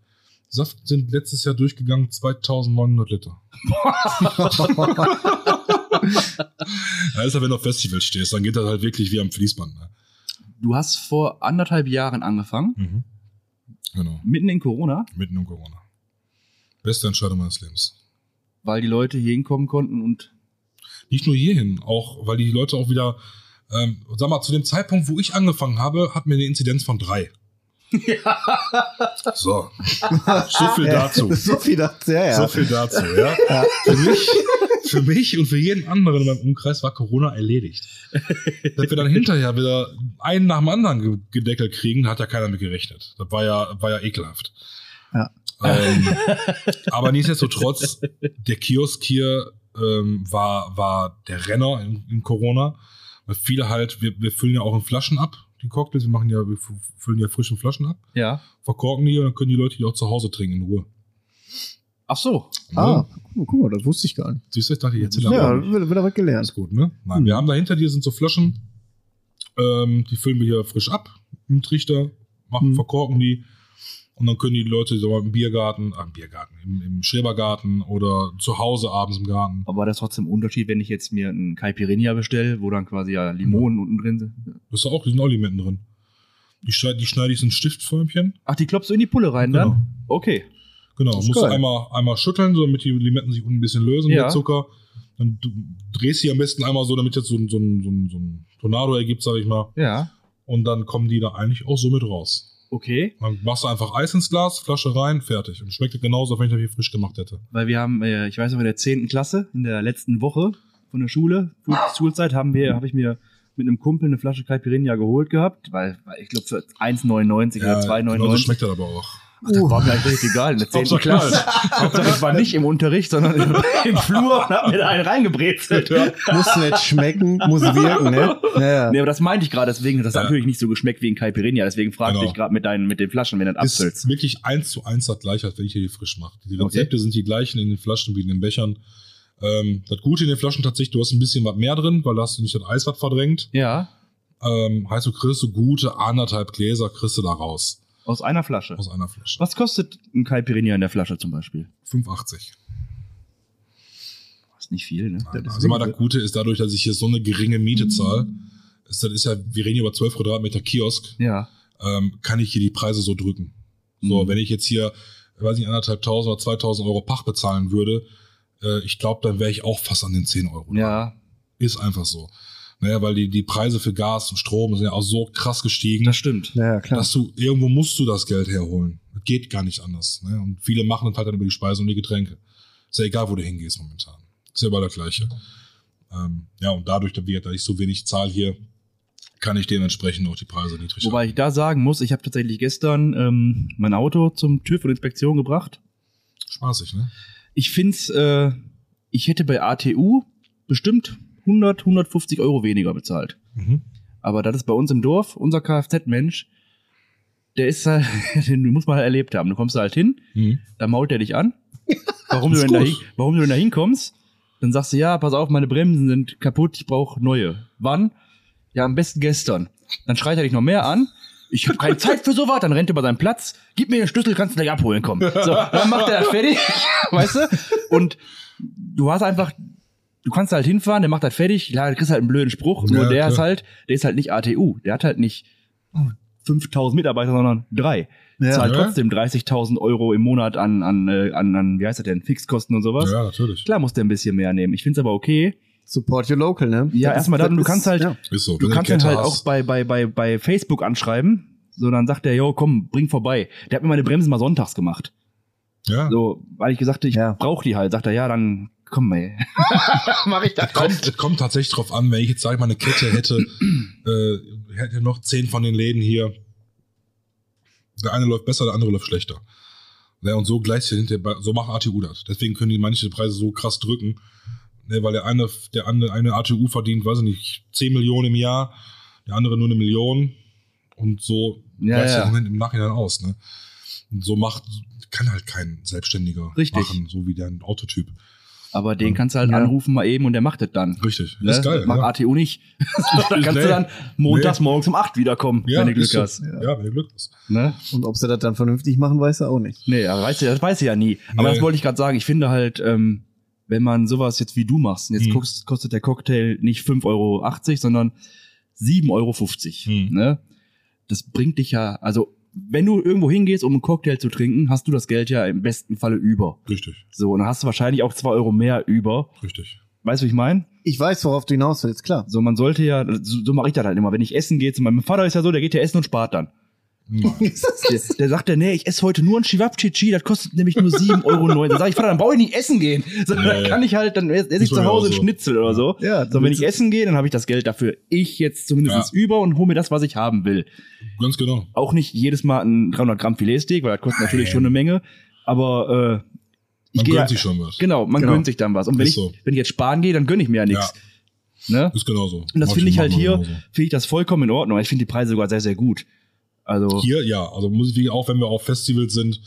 Saft sind letztes Jahr durchgegangen 2900 Liter. Ja, ist ja, wenn du auf Festival stehst, dann geht das halt wirklich wie am Fließband. Ne? du hast vor anderthalb Jahren angefangen, Mhm. Genau, mitten in Corona, mitten im Corona. Beste Entscheidung meines Lebens. weil die Leute hier hinkommen konnten und Nicht nur hierhin, auch weil die Leute auch wieder, ähm, sag mal, zu dem Zeitpunkt, wo ich angefangen habe, hatten wir eine Inzidenz von drei. So. So viel ja, dazu. So viel dazu, ja, ja. So viel dazu, ja. Für, mich, für mich und für jeden anderen in meinem Umkreis war Corona erledigt. Dass wir dann hinterher wieder einen nach dem anderen ge- gedeckelt kriegen, hat ja keiner mit gerechnet. Das war ja, war ja ekelhaft. Ja. Ähm, aber nichtsdestotrotz, der Kiosk hier ähm, war, war der Renner in, in Corona. Weil viele halt, wir, wir füllen ja auch in Flaschen ab, die Cocktails. Wir machen ja, wir füllen ja frischen Flaschen ab, ja. verkorken die und dann können die Leute die auch zu Hause trinken in Ruhe. Ach so. Ah, guck, guck mal, das wusste ich gar nicht. Siehst du, ich dachte, jetzt Ja, wieder, wieder was gelernt. Ist gut, ne? Nein, Hm. wir haben da hinter dir sind so Flaschen, ähm, die füllen wir hier frisch ab im Trichter, machen, Hm. verkorken die und dann können die Leute so im Biergarten, ah, im Biergarten, im, im Schrebergarten oder zu Hause abends im Garten. Aber das ist trotzdem ein Unterschied, wenn ich jetzt mir einen Caipirinha bestelle, wo dann quasi ja Limonen unten drin sind. Das ist auch, die sind auch Limetten drin. Die, schneide, die schneide ich in Stiftförmchen. Ach, die klopfst du in die Pulle rein Genau. dann? Okay. Genau, musst du einmal, einmal schütteln, so damit die Limetten sich ein bisschen lösen, Ja. der Zucker. Dann du drehst sie am besten einmal so, damit jetzt so ein, so so so ein Tornado ergibt, sag ich mal. Ja. Und dann kommen die da eigentlich auch so mit raus. Okay. Dann machst du einfach Eis ins Glas, Flasche rein, fertig. Und schmeckt genauso, wenn ich das hier frisch gemacht hätte. Weil wir haben, äh, ich weiß noch, in der 10. Klasse, in der letzten Woche von der Schule, Schul- Schulzeit, haben wir, habe ich mir mit einem Kumpel eine Flasche Caipirinha geholt gehabt, weil, weil ich glaube für 1,99 oder genauso 2,99. schmeckt das aber auch. Ach, das war mir eigentlich egal, in der 10. Hauptsache Klasse. Hauptsache, ich war nicht im Unterricht, sondern im, im Flur und hab mir da einen reingebrezelt. Muss nicht schmecken, muss wirken, ne? Ja. Nee, aber das meinte ich gerade, deswegen hat das Ja. natürlich nicht so geschmeckt wie ein Caipirinha, deswegen fragte Genau. ich gerade mit deinen, mit den Flaschen, wenn du das Ist abfüllst. wirklich eins zu eins das gleiche, als wenn ich hier die frisch mache. Die Okay. Rezepte sind die gleichen in den Flaschen wie in den Bechern. Ähm, das Gute in den Flaschen tatsächlich, du hast ein bisschen was mehr drin, weil da hast du nicht das Eis was verdrängt. Ja, Ähm, heißt, du kriegst so gute anderthalb Gläser, kriegst du da raus. Aus einer Flasche. Aus einer Flasche. Was kostet ein Caipirinha in der Flasche zum Beispiel? 5,80. Das ist nicht viel, ne? Nein, Also mal das Gute ist dadurch, dass ich hier so eine geringe Miete zahle, ist, das ist ja, wir reden hier über 12 Quadratmeter Kiosk, Ja. ähm, kann ich hier die Preise so drücken. So, Mhm. wenn ich jetzt hier, weiß nicht, anderthalb tausend oder 2000 Euro Pacht bezahlen würde, äh, ich glaube, dann wäre ich auch fast an den 10 Euro. dran. Ja, Ist einfach so. Naja, weil die, die Preise für Gas und Strom sind ja auch so krass gestiegen, das stimmt. Ja, ja, klar. dass du, irgendwo musst du das Geld herholen. Das geht gar nicht anders. Ne? Und viele machen das halt dann über die Speise und die Getränke. Ist ja egal, wo du hingehst momentan. Ist ja überall das Gleiche. Ähm, ja, und dadurch, dass ich so wenig zahle hier, kann ich dementsprechend auch die Preise niedrig Wobei ich da sagen muss, ich habe tatsächlich gestern ähm, mein Auto zum TÜV und Inspektion gebracht. Spaßig, ne? Ich find's, äh, ich hätte bei ATU bestimmt 100, 150 Euro weniger bezahlt. Mhm. Aber das ist bei uns im Dorf, unser Kfz-Mensch, der ist halt, den muss man halt erlebt haben. Du kommst da halt hin, Mhm. da mault er dich an. Warum du, denn da warum du denn da hinkommst? Dann sagst du, ja, pass auf, meine Bremsen sind kaputt, ich brauche neue. Wann? Ja, am besten gestern. Dann schreit er dich noch mehr an. Ich habe keine Zeit für sowas. Dann rennt er über seinen Platz. Gib mir den Schlüssel, kannst du gleich abholen kommen. So, dann macht er das fertig, weißt du? Und du hast einfach, du kannst halt hinfahren, der macht das fertig. Klar, du kriegst halt einen blöden Spruch. Nur Ja, der ist klar. halt, der ist halt nicht ATU. Der hat halt nicht 5000 Mitarbeiter, sondern drei. Ja. Zahlt Ja. trotzdem 30.000 Euro im Monat an, an, äh, an, an, wie heißt das denn, Fixkosten und sowas. Ja, natürlich. Klar muss der ein bisschen mehr nehmen. Ich find's aber okay. Support your local, ne? Ja, erstmal ist- dann, du kannst ist- halt, ja. Ist so. du kannst ihn halt hast- auch bei, bei, bei, bei Facebook anschreiben. So, dann sagt der, yo, komm, bring vorbei. Der hat mir meine Bremsen mal sonntags gemacht. Ja. So, weil ich gesagt habe, ich Ja. brauch die halt. Sagt er, ja, dann komm, ey. Mach ich das Es kommt, es kommt tatsächlich drauf an, wenn ich jetzt, sag ich mal, eine Kette hätte, äh, hätte noch zehn von den Läden hier. Der eine läuft besser, der andere läuft schlechter. Ja, und so gleicht sich hinterher, so macht ATU das. Deswegen können die manche Preise so krass drücken. Ne, weil der eine, der andere, eine ATU verdient, weiß ich nicht, 10 Millionen im Jahr, der andere nur eine Million. Und so Ja, gleicht ja. sich im Nachhinein aus, ne? Und so macht, kann halt kein Selbstständiger Richtig. machen, so wie der Autotyp. Aber den kannst du halt Ja. anrufen mal eben und der macht das dann. Richtig. Ne? Ist geil. Macht ja. ATU nicht. da kannst Nee. du dann montags morgens um 8 wiederkommen, wenn du Glück so. hast. Ja. wenn du Glück hast. Ne? Und ob sie das dann vernünftig machen, weiß er auch nicht. Nee, aber weißt du, das weiß ich ja nie. Aber Nee. das wollte ich gerade sagen. Ich finde halt, ähm, wenn man sowas jetzt wie du machst, und jetzt Mhm. kostet, kostet der Cocktail nicht 5,80 Euro, sondern 7,50 Euro. Mhm. Ne? Das bringt dich ja, also wenn du irgendwo hingehst, um einen Cocktail zu trinken, hast du das Geld ja im besten Falle über. Richtig, So, und dann hast du wahrscheinlich auch 2 Euro mehr über. richtig. Weißt du, wie ich meine? Ich weiß, worauf du hinaus willst, klar. So, man sollte ja, so, so mache ich das halt immer. Wenn ich essen gehe, zu meinem Vater ist ja so, der geht ja essen und spart dann. Nein. Der, der sagt ja, nee, ich esse heute nur ein Chivapchichi, das kostet nämlich nur 7,09 Euro. Dann sag ich, Vater, dann brauche ich nicht essen gehen. So, Dann Nee. kann ich halt, dann esse ich Ist zu Hause so. Schnitzel oder so. Ja, So, wenn ich essen gehe, dann habe ich das Geld dafür. Ich jetzt zumindest über und hole mir das, was ich haben will. Ganz genau. Auch nicht jedes Mal ein 300 Gramm Filetsteak, weil das kostet natürlich schon eine Menge. Aber äh, ich Man gehe gönnt ja, sich schon was. genau, man Genau. gönnt sich dann was. Und wenn ich, so. wenn ich jetzt sparen gehe, dann gönne ich mir ja nichts. Ne? Ist genauso. Und das finde ich halt hier, finde ich das vollkommen in Ordnung. Ich finde die Preise sogar sehr, sehr gut. Also, Hier, ja. Also muss ich, auch wenn wir auf Festivals sind,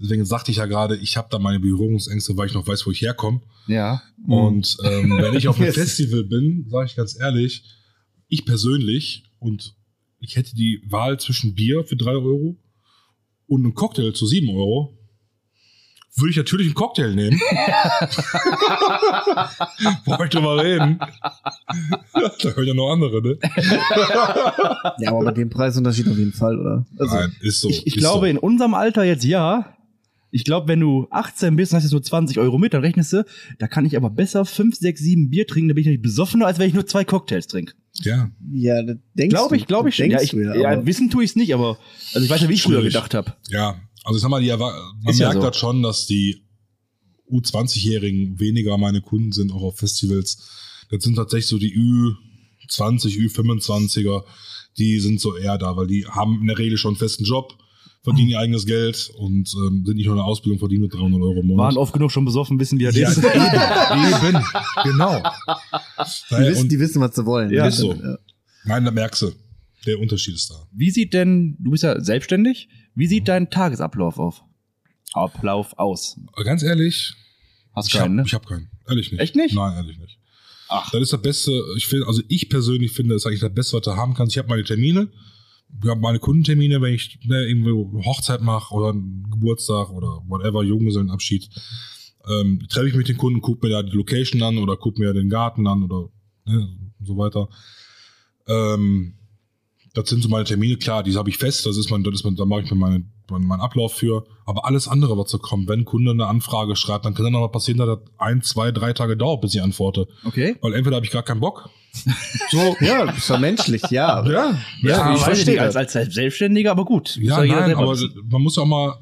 deswegen sagte ich ja gerade, ich habe da meine Berührungsängste, weil ich noch weiß, wo ich herkomme. ja. Und ähm, wenn ich auf einem Yes. Festival bin, sage ich ganz ehrlich, ich persönlich und ich hätte die Wahl zwischen Bier für drei Euro und einem Cocktail zu sieben Euro, würde ich natürlich einen Cocktail nehmen. Wollen wir drüber reden? da hören ja noch andere, ne? Ja, aber bei dem Preisunterschied auf jeden Fall, oder? Also, Nein, ist so. Ich, ich ist glaube, so. in unserem Alter jetzt ja. Ich glaube, wenn du 18 bist und hast jetzt nur 20 Euro mit, dann rechnest du, da kann ich aber besser 5, 6, 7 Bier trinken, da bin ich nämlich besoffener, als wenn ich nur zwei Cocktails trinke. Ja, ja, das denkst Glaube ich, du. glaube ich schon. Ja, Denkst ich, du, ja, wissen tue ich es nicht, aber also ich weiß ja, wie ich früher gedacht habe. ja. Also ich sag mal, die, man Ist ja merkt so. das schon, dass die U20-Jährigen weniger meine Kunden sind, auch auf Festivals. Das sind tatsächlich so die Ü20, Ü25er, die sind so eher da, weil die haben in der Regel schon einen festen Job, verdienen ihr eigenes Geld und ähm, sind nicht nur in der Ausbildung, verdienen nur 300 Euro im Monat. Waren oft genug schon besoffen, wissen, wie das ja, ist. eben, eben, genau. Die Naja, wissen, die wissen, was sie wollen. Ja, ist so. Ja. nein, da merkst du, der Unterschied ist da. Wie sieht denn, du bist ja selbstständig, wie sieht dein Tagesablauf auf? Ablauf aus? Ganz ehrlich, Hast ich habe keinen, ne? hab keinen. Ehrlich nicht. Echt nicht? Nein, ehrlich nicht. Ach. Das ist das Beste, ich finde, also ich persönlich finde, das ist eigentlich das Beste, was du haben kannst. Ich habe meine Termine, ich habe meine Kundentermine, wenn ich ne, irgendwo Hochzeit mache oder einen Geburtstag oder whatever, Junggesellenabschied, ähm, treffe ich mit den Kunden, gucke mir da die Location an oder gucke mir den Garten an oder ne, so weiter. Ähm, das sind so meine Termine, klar, die habe ich fest, das ist mein, das ist mein, da mache ich mir meine, meinen meinen Ablauf für. Aber alles andere, was so kommt, wenn ein Kunde eine Anfrage schreibt, dann kann dann noch mal passieren, dass das ein, zwei, drei Tage dauert, bis ich antworte. Okay. Weil entweder habe ich gar keinen Bock. So, ja, ist ja menschlich, ja. Ja, Ja, ich ich verstehe als, das. als Selbstständiger, aber gut. Ja, nein, aber man muss ja auch mal,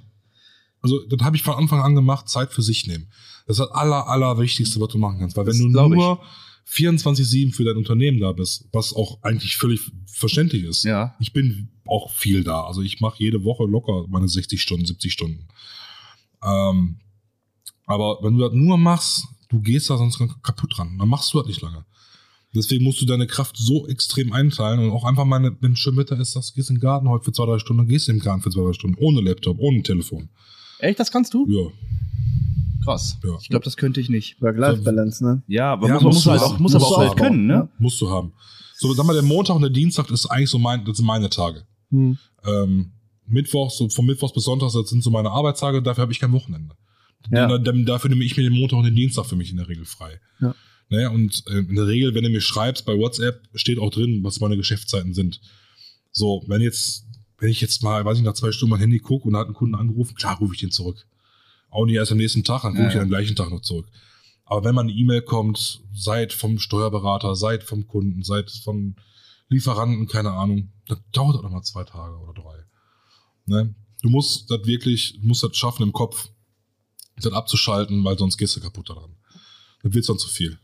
also das habe ich von Anfang an gemacht, Zeit für sich nehmen. Das ist das aller, aller Wichtigste, was du machen kannst. Weil wenn Das du glaub ich. Nur 24-7 für dein Unternehmen da bist, was auch eigentlich völlig verständlich ist. Ja. Ich bin auch viel da. Also ich mache jede Woche locker meine 60 Stunden, 70 Stunden. Ähm, aber wenn du das nur machst, du gehst da sonst kaputt dran. Dann machst du das nicht lange. Deswegen musst du deine Kraft so extrem einteilen und auch einfach mal, wenn schön Wetter ist, sagst, gehst in den Garten heute für zwei, drei Stunden, dann gehst du im Garten für zwei, drei Stunden, ohne Laptop, ohne Telefon. Echt, das kannst du? Ja. Krass. Ja. Ich glaube, das könnte ich nicht. Work-Life-Balance, ne? Ja, aber Ja, muss, man muss halt auch, muss Musst aber auch halt haben. können, ne? Musst du haben. So, sag mal, der Montag und der Dienstag ist eigentlich so mein, das sind meine Tage. Hm. Ähm, Mittwoch, so von Mittwochs bis Sonntags, das sind so meine Arbeitstage, dafür habe ich kein Wochenende. Ja. Da- da- Dafür nehme ich mir den Montag und den Dienstag für mich in der Regel frei. Ja. Naja, und äh, in der Regel, wenn du mir schreibst bei WhatsApp, steht auch drin, was meine Geschäftszeiten sind. So, wenn jetzt, wenn ich jetzt mal, weiß ich, nach zwei Stunden mein Handy gucke und da hat ein Kunden angerufen, klar rufe ich den zurück. Auch nicht erst am nächsten Tag, dann rufe Ja, ich ja. am gleichen Tag noch zurück. Aber wenn mal eine E-Mail kommt, seid vom Steuerberater, seid vom Kunden, seid von Lieferanten, keine Ahnung, das dauert auch noch mal zwei Tage oder drei. Ne? Du musst das wirklich, du musst das schaffen im Kopf, das abzuschalten, weil sonst gehst du kaputt daran. Das wird sonst zu viel.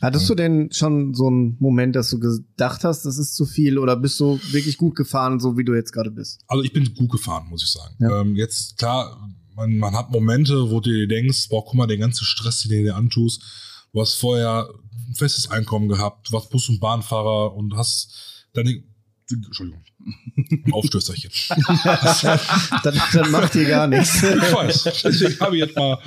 Hattest du denn schon so einen Moment, dass du gedacht hast, das ist zu viel oder bist du wirklich gut gefahren, so wie du jetzt gerade bist? Also ich bin gut gefahren, muss ich sagen. Ja. Ähm, jetzt, klar, man, man hat Momente, wo du dir denkst, boah, guck mal, der ganze Stress, den du dir antust, du hast vorher ein festes Einkommen gehabt, du warst Bus- und Bahnfahrer und hast deine, Entschuldigung, Aufstößerchen. Das, das macht dir gar nichts. Ich weiß, deswegen habe ich jetzt mal.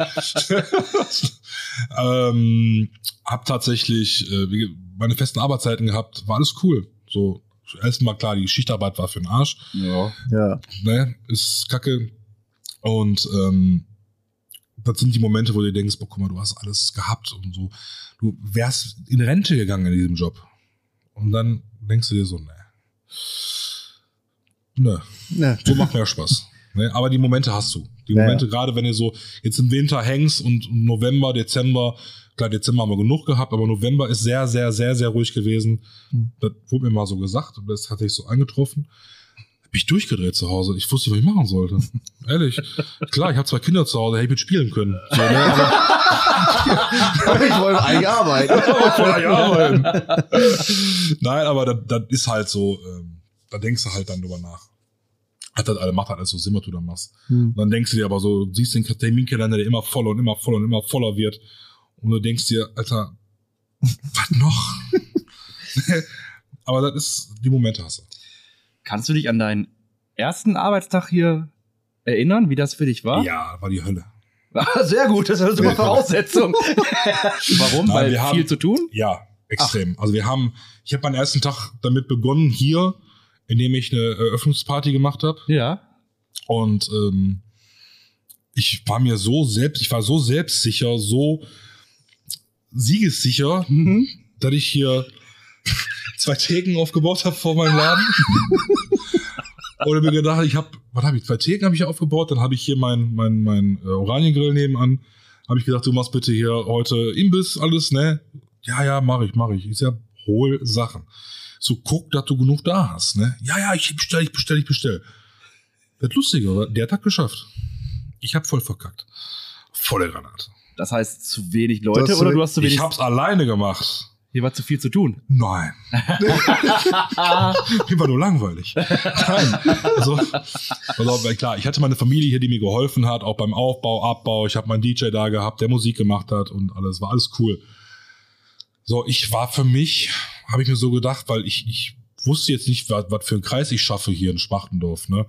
ähm, hab tatsächlich äh, meine festen Arbeitszeiten gehabt, war alles cool. So, erstmal klar, die Schichtarbeit war für den Arsch, Ja. Ja. ne, ist kacke. Und ähm, das sind die Momente, wo du denkst, boah, guck mal, du hast alles gehabt und so. Du wärst in Rente gegangen in diesem Job. Und dann denkst du dir so, ne. Ne, Ne. so macht mehr Spaß. Ne? Aber die Momente hast du. Die Ja, Momente, gerade wenn du so jetzt im Winter hängst und November, Dezember, klar, Dezember haben wir genug gehabt, aber November ist sehr, sehr, sehr, sehr ruhig gewesen. Hm. Das wurde mir mal so gesagt und das hatte ich so angetroffen. Hab ich durchgedreht zu Hause. Ich wusste nicht, was ich machen sollte. Ehrlich. Klar, ich habe zwei Kinder zu Hause, hätte ich mit spielen können. So, ne? aber, ich wollte eigentlich arbeiten. aber voll eigentlich arbeiten. Nein, aber das, das ist halt so, ähm, da denkst du halt dann drüber nach. Hat das alle, macht halt alles so Sinn, was du da machst. Hm. Und dann denkst du dir aber so, du siehst den Terminkalender, der immer voller und immer voller und immer voller wird. Und du denkst dir, Alter, was noch? aber das ist, die Momente hast du. Kannst du dich an deinen ersten Arbeitstag hier erinnern, wie das für dich war? Ja, war die Hölle. Sehr gut, das ist eine super Voraussetzung. Warum? Nein, Weil wir haben- viel zu tun? Ja, extrem. Also wir haben, ich habe meinen ersten Tag damit begonnen hier, indem ich eine Eröffnungsparty gemacht habe. Ja. Und ähm, ich war mir so selbst, ich war so selbstsicher, so siegessicher, Mhm. dass ich hier zwei Theken aufgebaut habe vor meinem Laden. Oder mir gedacht, ich habe, was habe ich, zwei Theken habe ich hier aufgebaut, dann habe ich hier mein, mein, mein äh, Oraniengrill nebenan. Habe ich gedacht, du machst bitte hier heute Imbiss, alles, ne? Ja, ja, mache ich, mache ich. Ich sag, hol Sachen. So, guck, dass du genug da hast, ne? Ja, ja, ich bestell, ich bestell, ich bestell. Das Lustige, oder? Der hat das geschafft. Ich habe voll verkackt. Volle Granate. Das heißt, zu wenig Leute zu oder du hast zu wenig. Ich hab's alleine gemacht. Hier war zu viel zu tun. Nein. Mir war nur langweilig. Nein. Also, also, klar, ich hatte meine Familie hier, die mir geholfen hat, auch beim Aufbau, Abbau. Ich habe meinen DJ da gehabt, der Musik gemacht hat und alles. War alles cool. So, ich war für mich, habe ich mir so gedacht, weil ich, ich wusste jetzt nicht, was, für einen Kreis ich schaffe hier in Schmachtendorf, ne?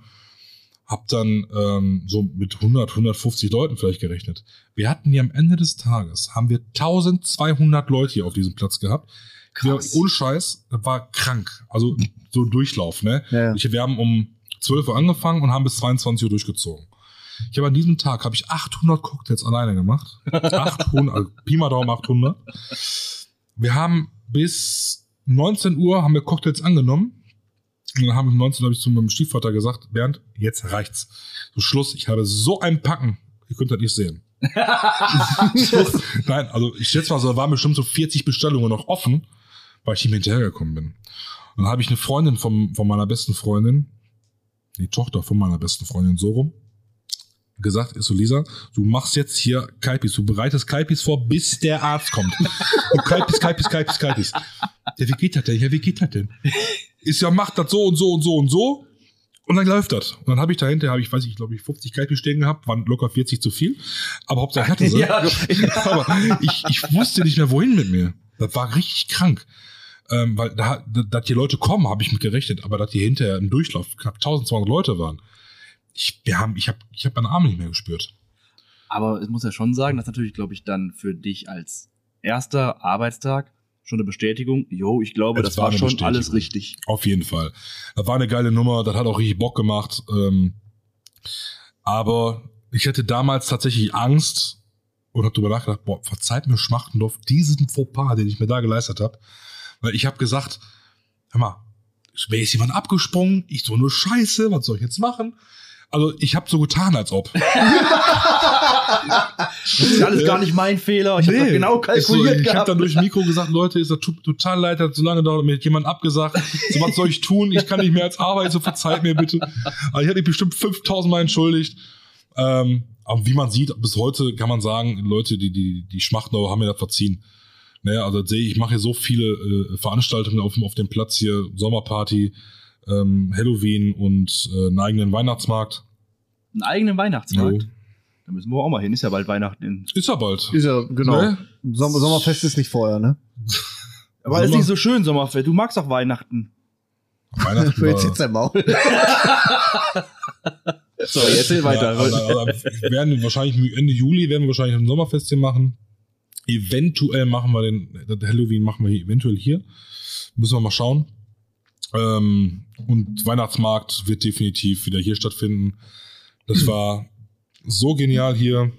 Hab dann ähm, so mit 100, 150 Leuten vielleicht gerechnet. Wir hatten hier am Ende des Tages, haben wir 1200 Leute hier auf diesem Platz gehabt. Krass. Wir, ohne Scheiß, das war krank. Also so ein Durchlauf, ne? Ja. Ich, wir haben um 12 Uhr angefangen und haben bis 22 Uhr durchgezogen. Ich habe an diesem Tag habe ich 800 Cocktails alleine gemacht. 800, also Pi mal Daumen 800. Wir haben bis 19 Uhr haben wir Cocktails angenommen. Und dann haben wir um 19 Uhr habe ich zu meinem Stiefvater gesagt, Bernd, jetzt reicht's. So Schluss, ich habe so ein Packen. Ihr könnt das nicht sehen. Nein, also ich schätze mal, so da waren bestimmt so 40 Bestellungen noch offen, weil ich nicht mehr hinterhergekommen bin. Und dann habe ich eine Freundin vom, von meiner besten Freundin, die Tochter von meiner besten Freundin, so rum, gesagt, ist so, Lisa, du machst jetzt hier Kalpis, du bereitest Kalpis vor, bis der Arzt kommt. Und Kalpis, Kalpis, Kalpis, Kalpis. Ja, wie geht das denn? Ja, wie geht das denn? Ist ja, macht das so und so und so und so. Und dann läuft das. Und dann habe ich dahinter, habe ich, weiß ich, glaube ich, 50 Kalpis stehen gehabt, waren locker 40 zu viel. Aber Hauptsache ich hatte sie. Ja, Aber ich, ich wusste nicht mehr, wohin mit mir. Das war richtig krank. Ähm, weil da, da, dass die Leute kommen, habe ich mit gerechnet, aber dass die hinterher im Durchlauf knapp 1200 Leute waren. Ich, wir haben, ich habe ich hab meine Arme nicht mehr gespürt. Aber es muss ja schon sagen, das ist natürlich, glaube ich, dann für dich als erster Arbeitstag schon eine Bestätigung. Jo, ich glaube, Es das war war, schon alles richtig. Auf jeden Fall. Das war eine geile Nummer, das hat auch richtig Bock gemacht. Ähm, aber ich hätte damals tatsächlich Angst und habe darüber nachgedacht, boah, verzeiht mir Schmachtendorf diesen Fauxpas, den ich mir da geleistet habe. Weil ich habe gesagt, hör mal, wäre jetzt jemand abgesprungen, ich so nur Scheiße, was soll ich jetzt machen? Also ich habe so getan, als ob. Das ist alles gar nicht mein Fehler. Ich habe Nee, das genau ist so, kalkuliert ich habe dann durch Mikro gesagt, Leute, ist das total leid, hat so lange dauert, mir hat jemand abgesagt. So, was soll ich tun? Ich kann nicht mehr als arbeiten, so verzeiht mir bitte. Aber ich hätte mich bestimmt 5000 Mal entschuldigt. Ähm, aber wie man sieht, bis heute kann man sagen, Leute, die, die, die Schmachtnauer haben mir das verziehen. Naja, also das sehe ich, ich mache hier so viele äh, Veranstaltungen auf, auf dem Platz hier, Sommerparty, ähm, Halloween und äh, einen eigenen Weihnachtsmarkt. Einen eigenen Weihnachtsmarkt. Jo. Da müssen wir auch mal hin. Ist ja bald Weihnachten. In Ist ja bald. Ist ja, genau. Ne? Sommer, Sommerfest ist nicht vorher, ne? Aber ist Sommer- nicht so schön, Sommerfest. Du magst doch Weihnachten. Weihnachten jetzt jetzt dein Maul. So, weiter. Ja, also, also, wir werden wahrscheinlich Ende Juli werden wir wahrscheinlich ein Sommerfest hier machen. Eventuell machen wir den das Halloween machen wir eventuell hier. Müssen wir mal schauen. Ähm, und Weihnachtsmarkt wird definitiv wieder hier stattfinden. Das war so genial hier.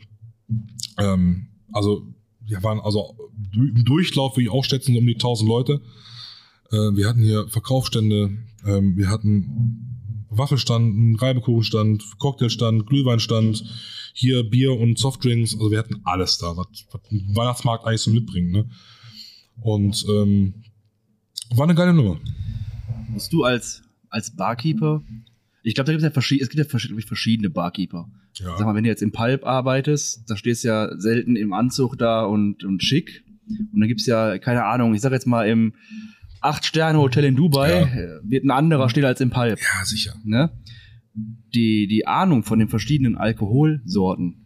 Ähm, also wir waren also im Durchlauf würde ich auch schätzen um die 1000 Leute. Äh, wir hatten hier Verkaufsstände, ähm, wir hatten Waffelstand, Reibekuchenstand, Cocktailstand, Glühweinstand, hier Bier und Softdrinks. Also wir hatten alles da, was, was ein Weihnachtsmarkt eigentlich so mitbringt. Ne? Und ähm, war eine geile Nummer. Musst du als, als Barkeeper, ich glaube, da gibt es ja es gibt ja verschiedene Barkeeper. Ja. Sag mal, wenn du jetzt im Pulp arbeitest, da stehst du ja selten im Anzug da und, und schick. Und dann gibt's ja, keine Ahnung, ich sag jetzt mal im Acht-Sterne-Hotel in Dubai Ja. äh, wird ein anderer stehen als im Pulp. ja, sicher. Ne? Die, die Ahnung von den verschiedenen Alkoholsorten.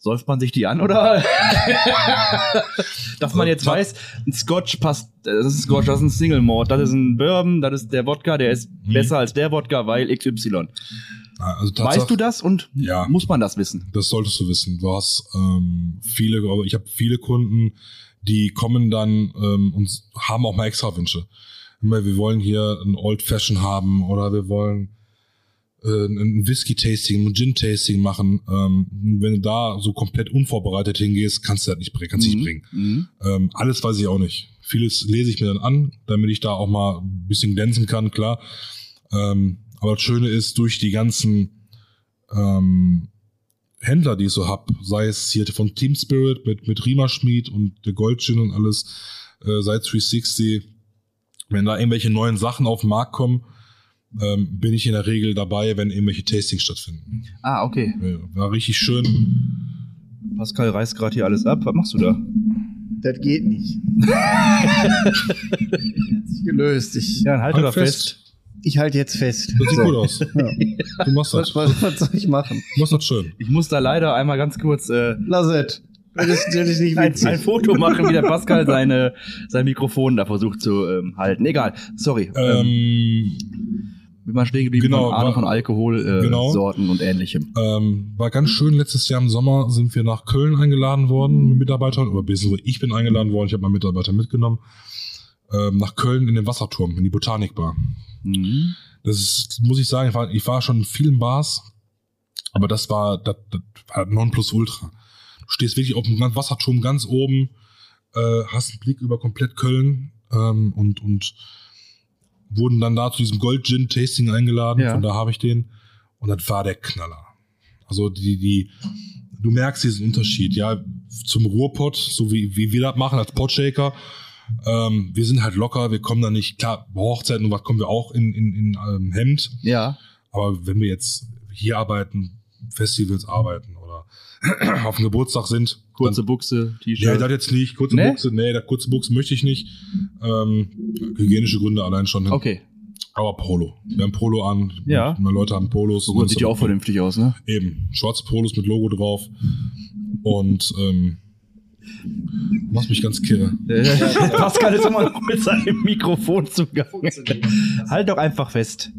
Säuft man sich die an oder? Dass man jetzt weiß, ein Scotch passt, das ist ein Scotch, das ist ein Single Malt, das ist ein Bourbon, das ist der Wodka, der ist Mhm. besser als der Wodka, weil XY. Also Weißt du das und Ja. muss man das wissen? Das solltest du wissen. Du hast ähm, viele, aber ich habe viele Kunden, die kommen dann ähm, und haben auch mal extra Wünsche. Immer, wir wollen hier ein Old Fashion haben oder wir wollen äh, ein Whisky-Tasting, ein Gin-Tasting machen. Ähm, wenn du da so komplett unvorbereitet hingehst, kannst du das nicht bringen, kannst du nicht bringen. Mhm. Ähm, alles weiß ich auch nicht. Vieles lese ich mir dann an, damit ich da auch mal ein bisschen glänzen kann, klar. Ähm, aber das Schöne ist, durch die ganzen ähm, Händler, die ich so hab, sei es hier von Team Spirit mit, mit Rima Schmied und der Goldgin und alles, äh, seit 360, wenn da irgendwelche neuen Sachen auf den Markt kommen, ähm, bin ich in der Regel dabei, wenn irgendwelche Tastings stattfinden. Ah, okay. War richtig schön. Pascal reißt gerade hier alles ab. Was machst du da? Das geht nicht. Hat sich gelöst. Ich, Ja, dann halt, Halt doch fest. Ich halte jetzt fest. Das sieht So. gut aus. Ja. Du machst das. was, was soll ich machen? Du machst das schön. Ich muss da leider einmal ganz kurz äh, Lass es. Das ist, das ist nicht ein, ein Foto machen, wie der Pascal seine, sein Mikrofon da versucht zu ähm, halten. Egal, sorry. Ähm, Ähm, wir waren stehen geblieben genau, von Ahnung war- von Alkohol, äh, genau. Sorten und ähnlichem. ähm, war ganz schön. Letztes Jahr im Sommer sind wir nach Köln eingeladen worden mit Mitarbeitern. Oder beziehungsweise ich bin eingeladen worden. Ich habe meinen Mitarbeiter mitgenommen. Ähm, nach Köln in den Wasserturm, in die Botanikbar. Mhm. Das ist, muss ich sagen, ich war, ich war schon in vielen Bars, aber das war, das, das war Nonplusultra. Du stehst wirklich auf dem Wasserturm ganz oben, äh, hast einen Blick über komplett Köln ähm, und, und wurden dann da zu diesem Gold Gin Tasting eingeladen. Ja. Von da habe ich den. Und das war der Knaller. Also die, die, du merkst diesen Unterschied, ja, zum Ruhrpott, so wie, wie wir das machen als Potshaker. Ähm, wir sind halt locker, wir kommen da nicht, klar, Hochzeiten und was kommen wir auch in, in, in ähm, Hemd. Ja, Aber wenn wir jetzt hier arbeiten, Festivals arbeiten oder auf dem Geburtstag sind, kurze dann, Buchse, Nee, T-Shirt. das jetzt nicht. Kurze Nee? Buchse, nee, das kurze Buchse möchte ich nicht. Ähm, hygienische Gründe allein schon. okay, Aber Polo. Wir haben Polo an. Ja. Meine Leute haben Polos. so gut, sieht ja auch vernünftig aus, ne? Eben. Schwarze Polos mit Logo drauf. Und ähm, machst mich ganz kirre. Pascal ist immer noch mit seinem Mikrofon zugange. halt doch einfach fest.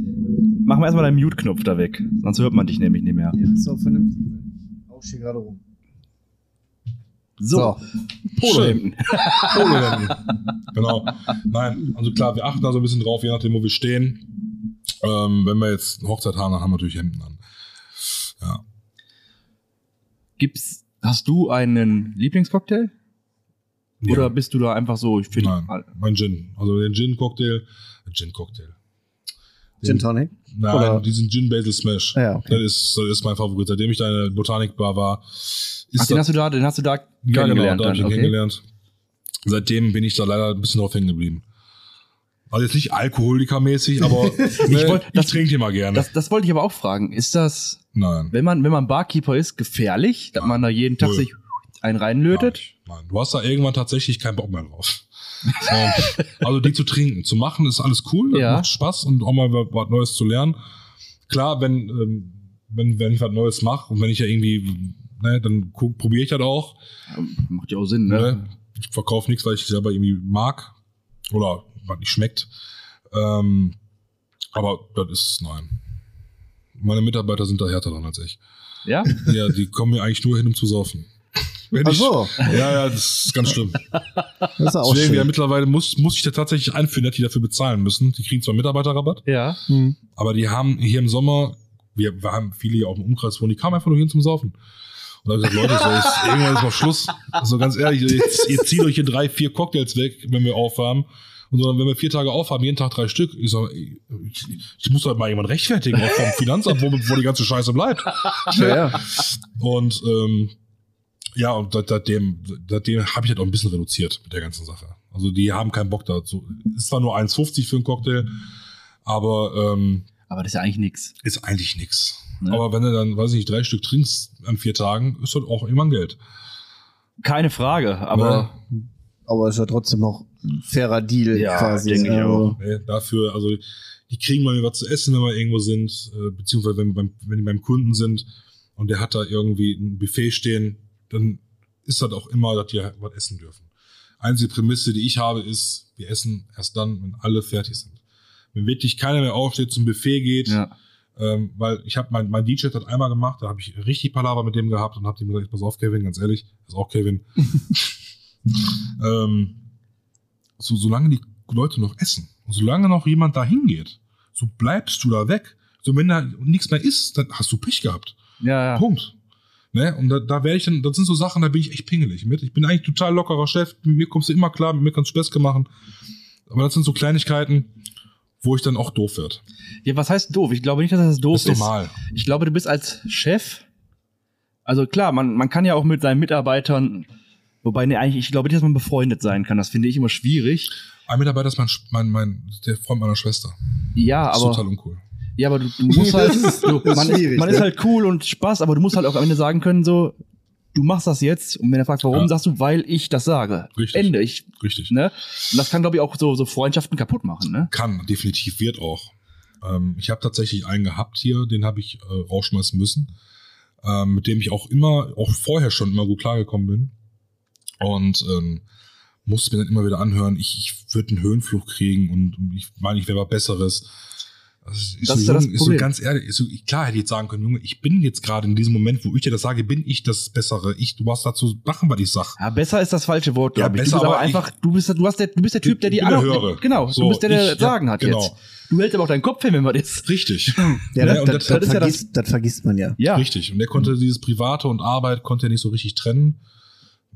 Machen wir erstmal deinen Mute-Knopf da weg. Sonst hört man dich nämlich nicht mehr. Ja, ist auch vernünftig. Auch hier gerade rum. So, Polohemden. Polohemden. genau. Nein, also klar, wir achten da so ein bisschen drauf, je nachdem, wo wir stehen. Ähm, wenn wir jetzt eine Hochzeit haben, dann haben wir natürlich Hemden an. Ja. Gibt's, hast du einen Lieblingscocktail? Ja. Oder bist du da einfach so, ich finde, Nein, mein Gin. Also den Gin-Cocktail. äh, Gin-Cocktail. Gin Tonic? Nein, Oder- diesen Gin Basil Smash. Ja, okay. Das ist, das ist mein Favorit. Seitdem ich da in der Botanikbar war, ist ach, den das, hast du da, den hast du da ja, genau, kennengelernt da hab ich ihn okay. kennengelernt. Seitdem bin ich da leider ein bisschen drauf hängen geblieben. Also jetzt nicht alkoholikermäßig, aber ich, wollt- das- trinke immer gerne. Das, das wollte ich aber auch fragen. Ist das, Nein. wenn man, wenn man Barkeeper ist, gefährlich, dass man da jeden Tag Null. sich einen reinlötet? Nein, nein. Du hast da irgendwann tatsächlich keinen Bock mehr drauf. Also die zu trinken, zu machen ist alles cool, Ja. macht Spaß und auch mal was Neues zu lernen. Klar, wenn, ähm, wenn, wenn ich was Neues mache und wenn ich ja irgendwie, ne, dann probiere ich das auch. Macht ja auch Sinn, ne? Ne? Ich verkaufe nichts, weil ich selber irgendwie mag oder was nicht schmeckt. Ähm, aber das ist, nein. Meine Mitarbeiter sind da härter dran als ich. Ja? Ja, die kommen mir eigentlich nur hin, um zu saufen. Wenn Ach ich- so. Ja, ja, das ist ganz schlimm. Das ist auch Deswegen, ja, schön. mittlerweile muss, muss ich da tatsächlich einführen, dass die dafür bezahlen müssen. Die kriegen zwar Mitarbeiterrabatt, Ja. Hm. aber die haben hier im Sommer, wir, wir haben viele hier auch im Umkreis wohnen, die kamen einfach nur hin zum Saufen. Und habe ich gesagt, Leute, so ist, irgendwann ist mal Schluss. Also ganz ehrlich, jetzt, ihr zieht euch hier drei, vier Cocktails weg, wenn wir aufhaben. Und so, wenn wir vier Tage aufhaben, jeden Tag drei Stück, ich sag, ich, ich muss halt mal jemand rechtfertigen, auch vom Finanzamt, wo, wo die ganze Scheiße bleibt. Ja, ja. Und ähm, ja, und seit- seitdem, seitdem habe ich das auch ein bisschen reduziert mit der ganzen Sache. Also die haben keinen Bock dazu. Ist zwar nur 1,50 für einen Cocktail, aber ähm, Aber das ist ja eigentlich nix. ist eigentlich nix. Ne? Aber wenn du dann, weiß ich nicht, drei Stück trinkst an vier Tagen, ist das auch irgendwann Geld. Keine Frage, aber Aber ist ja trotzdem noch ein fairer Deal Ja, quasi. denke ich Also, Ne? Dafür, also die kriegen mal was zu essen, wenn wir irgendwo sind, äh, beziehungsweise wenn, wir beim, wenn die beim Kunden sind und der hat da irgendwie ein Buffet stehen, dann ist das auch immer, dass die was essen dürfen. Einzige Prämisse, die ich habe, ist, wir essen erst dann, wenn alle fertig sind. Wenn wirklich keiner mehr aufsteht, zum Buffet geht, ja. Ähm, weil ich habe mein, mein DJ hat einmal gemacht, da habe ich richtig Palaver mit dem gehabt und habe dem gesagt, pass auf, Kevin, ganz ehrlich, das ist auch Kevin. ähm, so, solange die Leute noch essen und solange noch jemand da hingeht, so bleibst du da weg. So, wenn da nichts mehr ist, dann hast du Pech gehabt. Ja, ja. Punkt. Ne? Und da, da werde ich dann, das sind so Sachen, da bin ich echt pingelig mit. Ich bin eigentlich total lockerer Chef, mit mir kommst du immer klar, mit mir kannst du Späße machen. Aber das sind so Kleinigkeiten, wo ich dann auch doof wird. Ja, was heißt doof? Ich glaube nicht, dass das doof Das ist. ist normal. Ich glaube, du bist als Chef, also klar, man, man kann ja auch mit seinen Mitarbeitern, wobei, ne, eigentlich, ich glaube nicht, dass man befreundet sein kann. Das finde ich immer schwierig. Ein Mitarbeiter ist mein, mein, mein, der Freund meiner Schwester. Ja, Das ist aber, total uncool. ja, aber du, du musst halt, du, Das ist man, man ist ne? halt cool und Spaß, aber du musst halt auch am Ende sagen können, so, du machst das jetzt. Und wenn er fragt, warum, Ja. sagst du, weil ich das sage. Richtig. Ende. Ich, Richtig. ne? Und das kann, glaube ich, auch so, so Freundschaften kaputt machen, ne? Kann, definitiv wird auch. Ähm, ich habe tatsächlich einen gehabt hier, den habe ich äh, rausschmeißen müssen, ähm, mit dem ich auch immer, auch vorher schon immer gut klargekommen bin. Und ähm, musste mir dann immer wieder anhören, ich, ich würde einen Höhenfluch kriegen und ich meine, ich wäre was Besseres. Also ich Das so, ist ja das Junge, ist so Problem. ganz ehrlich, ist so, klar hätte ich jetzt sagen können, Junge, ich bin jetzt gerade in diesem Moment, wo ich dir das sage, bin ich das Bessere. Ich, du hast dazu machen, was ich sag. Ja, besser ist das falsche Wort, Ja, glaube ich. besser, du bist aber aber ich- einfach, du bist, du hast der, du bist der Typ, der die Ich anderen, Höhere. genau, So, du bist der, der ich- Sagen ja, hat genau. jetzt. Du hältst aber auch deinen Kopf hin, wenn man das. Richtig. Ja, Ne? das, Und das, das- das, das ist ja das- vergisst, das vergisst man ja. Ja. Richtig. Und der konnte dieses Private und Arbeit konnte er nicht so richtig trennen.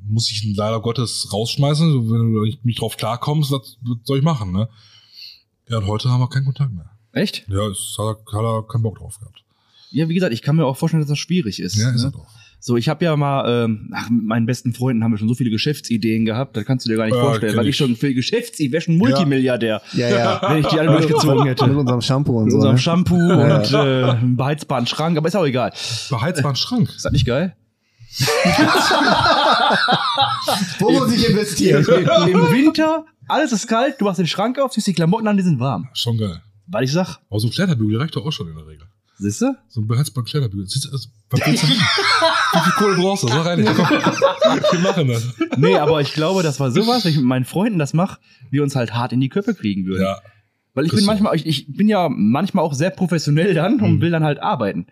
Muss ich ihn leider Gottes rausschmeißen. Wenn du nicht drauf klarkommst, was, was soll ich machen, ne? Ja, und heute haben wir keinen Kontakt mehr. Echt? Ja, es hat, er- hat er keinen Bock drauf gehabt. Ja, wie gesagt, ich kann mir auch vorstellen, dass das schwierig ist. Ja, ist ne? er doch. So, ich habe ja mal, ähm, ach, mit meinen besten Freunden haben wir schon so viele Geschäftsideen gehabt, das kannst du dir gar nicht Ja, vorstellen, weil ich ich. schon für Geschäftsideen, wäre schon Multimilliardär, Ja, ja. wenn ich die alle durchgezogen hätte. Mit unserem Shampoo und Mit so. unserem Ne? Shampoo Ja. und äh, einem beheizbaren Schrank, aber ist auch egal. Beheizbaren Schrank. Ist das nicht geil? Wo muss ich investieren? Im Winter, alles ist kalt, du machst den Schrank auf, ziehst die Klamotten an, die sind warm. Schon geil. Weil ich sag, Aber so ein Kleiderbügel reicht doch auch schon in der Regel. siehst du? So ein beheizbaren Kleiderbügel. Siehst du, also, was willst du? Wie viel Kohle brauchst du? Sag rein. Komm, wir machen das. Nee, aber ich glaube, das war sowas, wenn ich mit meinen Freunden das mache, wir uns halt hart in die Köpfe kriegen würden. Ja, Weil ich bin manchmal, ich, ich bin ja manchmal auch sehr professionell dann und Mhm. will dann halt arbeiten.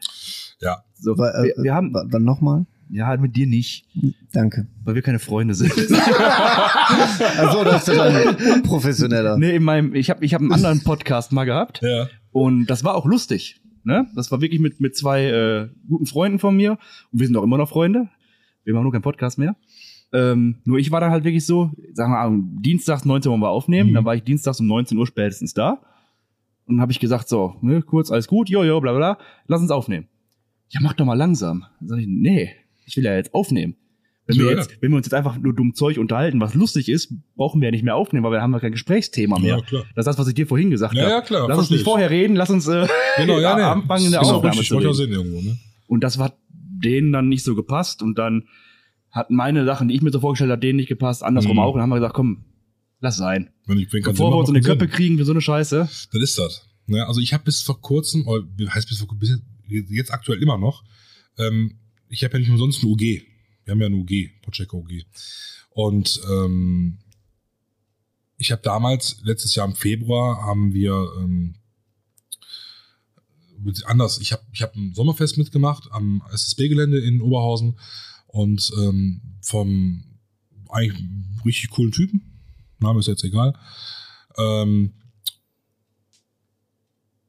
ja. So, Wa- äh, wir, wir haben, Wann nochmal? Ja, halt mit dir nicht, Danke. weil wir keine Freunde sind. Also, das ist dann unprofessioneller. nee, in meinem, ich habe ich hab einen anderen Podcast mal gehabt Ja. und das war auch lustig. Ne? Das war wirklich mit, mit zwei äh, guten Freunden von mir und wir sind auch immer noch Freunde. Wir machen nur keinen Podcast mehr. Ähm, nur ich war dann halt wirklich so, sagen wir mal, dienstags 19 Uhr mal aufnehmen, Mhm. dann war ich dienstags um 19 Uhr spätestens da. Und dann habe ich gesagt, so, ne, kurz, alles gut, jo, jo, bla bla, lass uns aufnehmen. Ja, mach doch mal langsam. Dann sag ich, nee, ich will ja jetzt aufnehmen. Wenn wir, Ja, jetzt, wenn wir uns jetzt einfach nur dumm Zeug unterhalten, was lustig ist, brauchen wir ja nicht mehr aufnehmen, weil wir haben ja kein Gesprächsthema mehr. Ja, klar. Das ist das, was ich dir vorhin gesagt Ja, habe. ja, klar, Lass uns nicht ich. vorher reden, lass uns äh, Genau, ja, nee. anfangen in der Genau, Aufnahme zu ja reden. sehen irgendwo, ne? Und das hat denen dann nicht so gepasst und dann hatten meine Sachen, die ich mir so vorgestellt habe, denen nicht gepasst, andersrum Mhm. auch. Und dann haben wir gesagt, komm, lass sein. Wenn ich, wenn kein Bevor Sinn wir uns in die Sinn. kriegen für so eine Scheiße. Dann ist das. Ne? Also ich habe bis vor kurzem, wie heißt bis vor bis jetzt, jetzt aktuell immer noch, ähm, ich habe ja nicht umsonst eine UG. Wir haben ja eine UG, Pocheco UG. Und ähm, ich habe damals, letztes Jahr im Februar, haben wir ähm, anders, ich habe ich hab ein Sommerfest mitgemacht am SSB-Gelände in Oberhausen und ähm, vom eigentlich richtig coolen Typen, Name ist jetzt egal, ähm,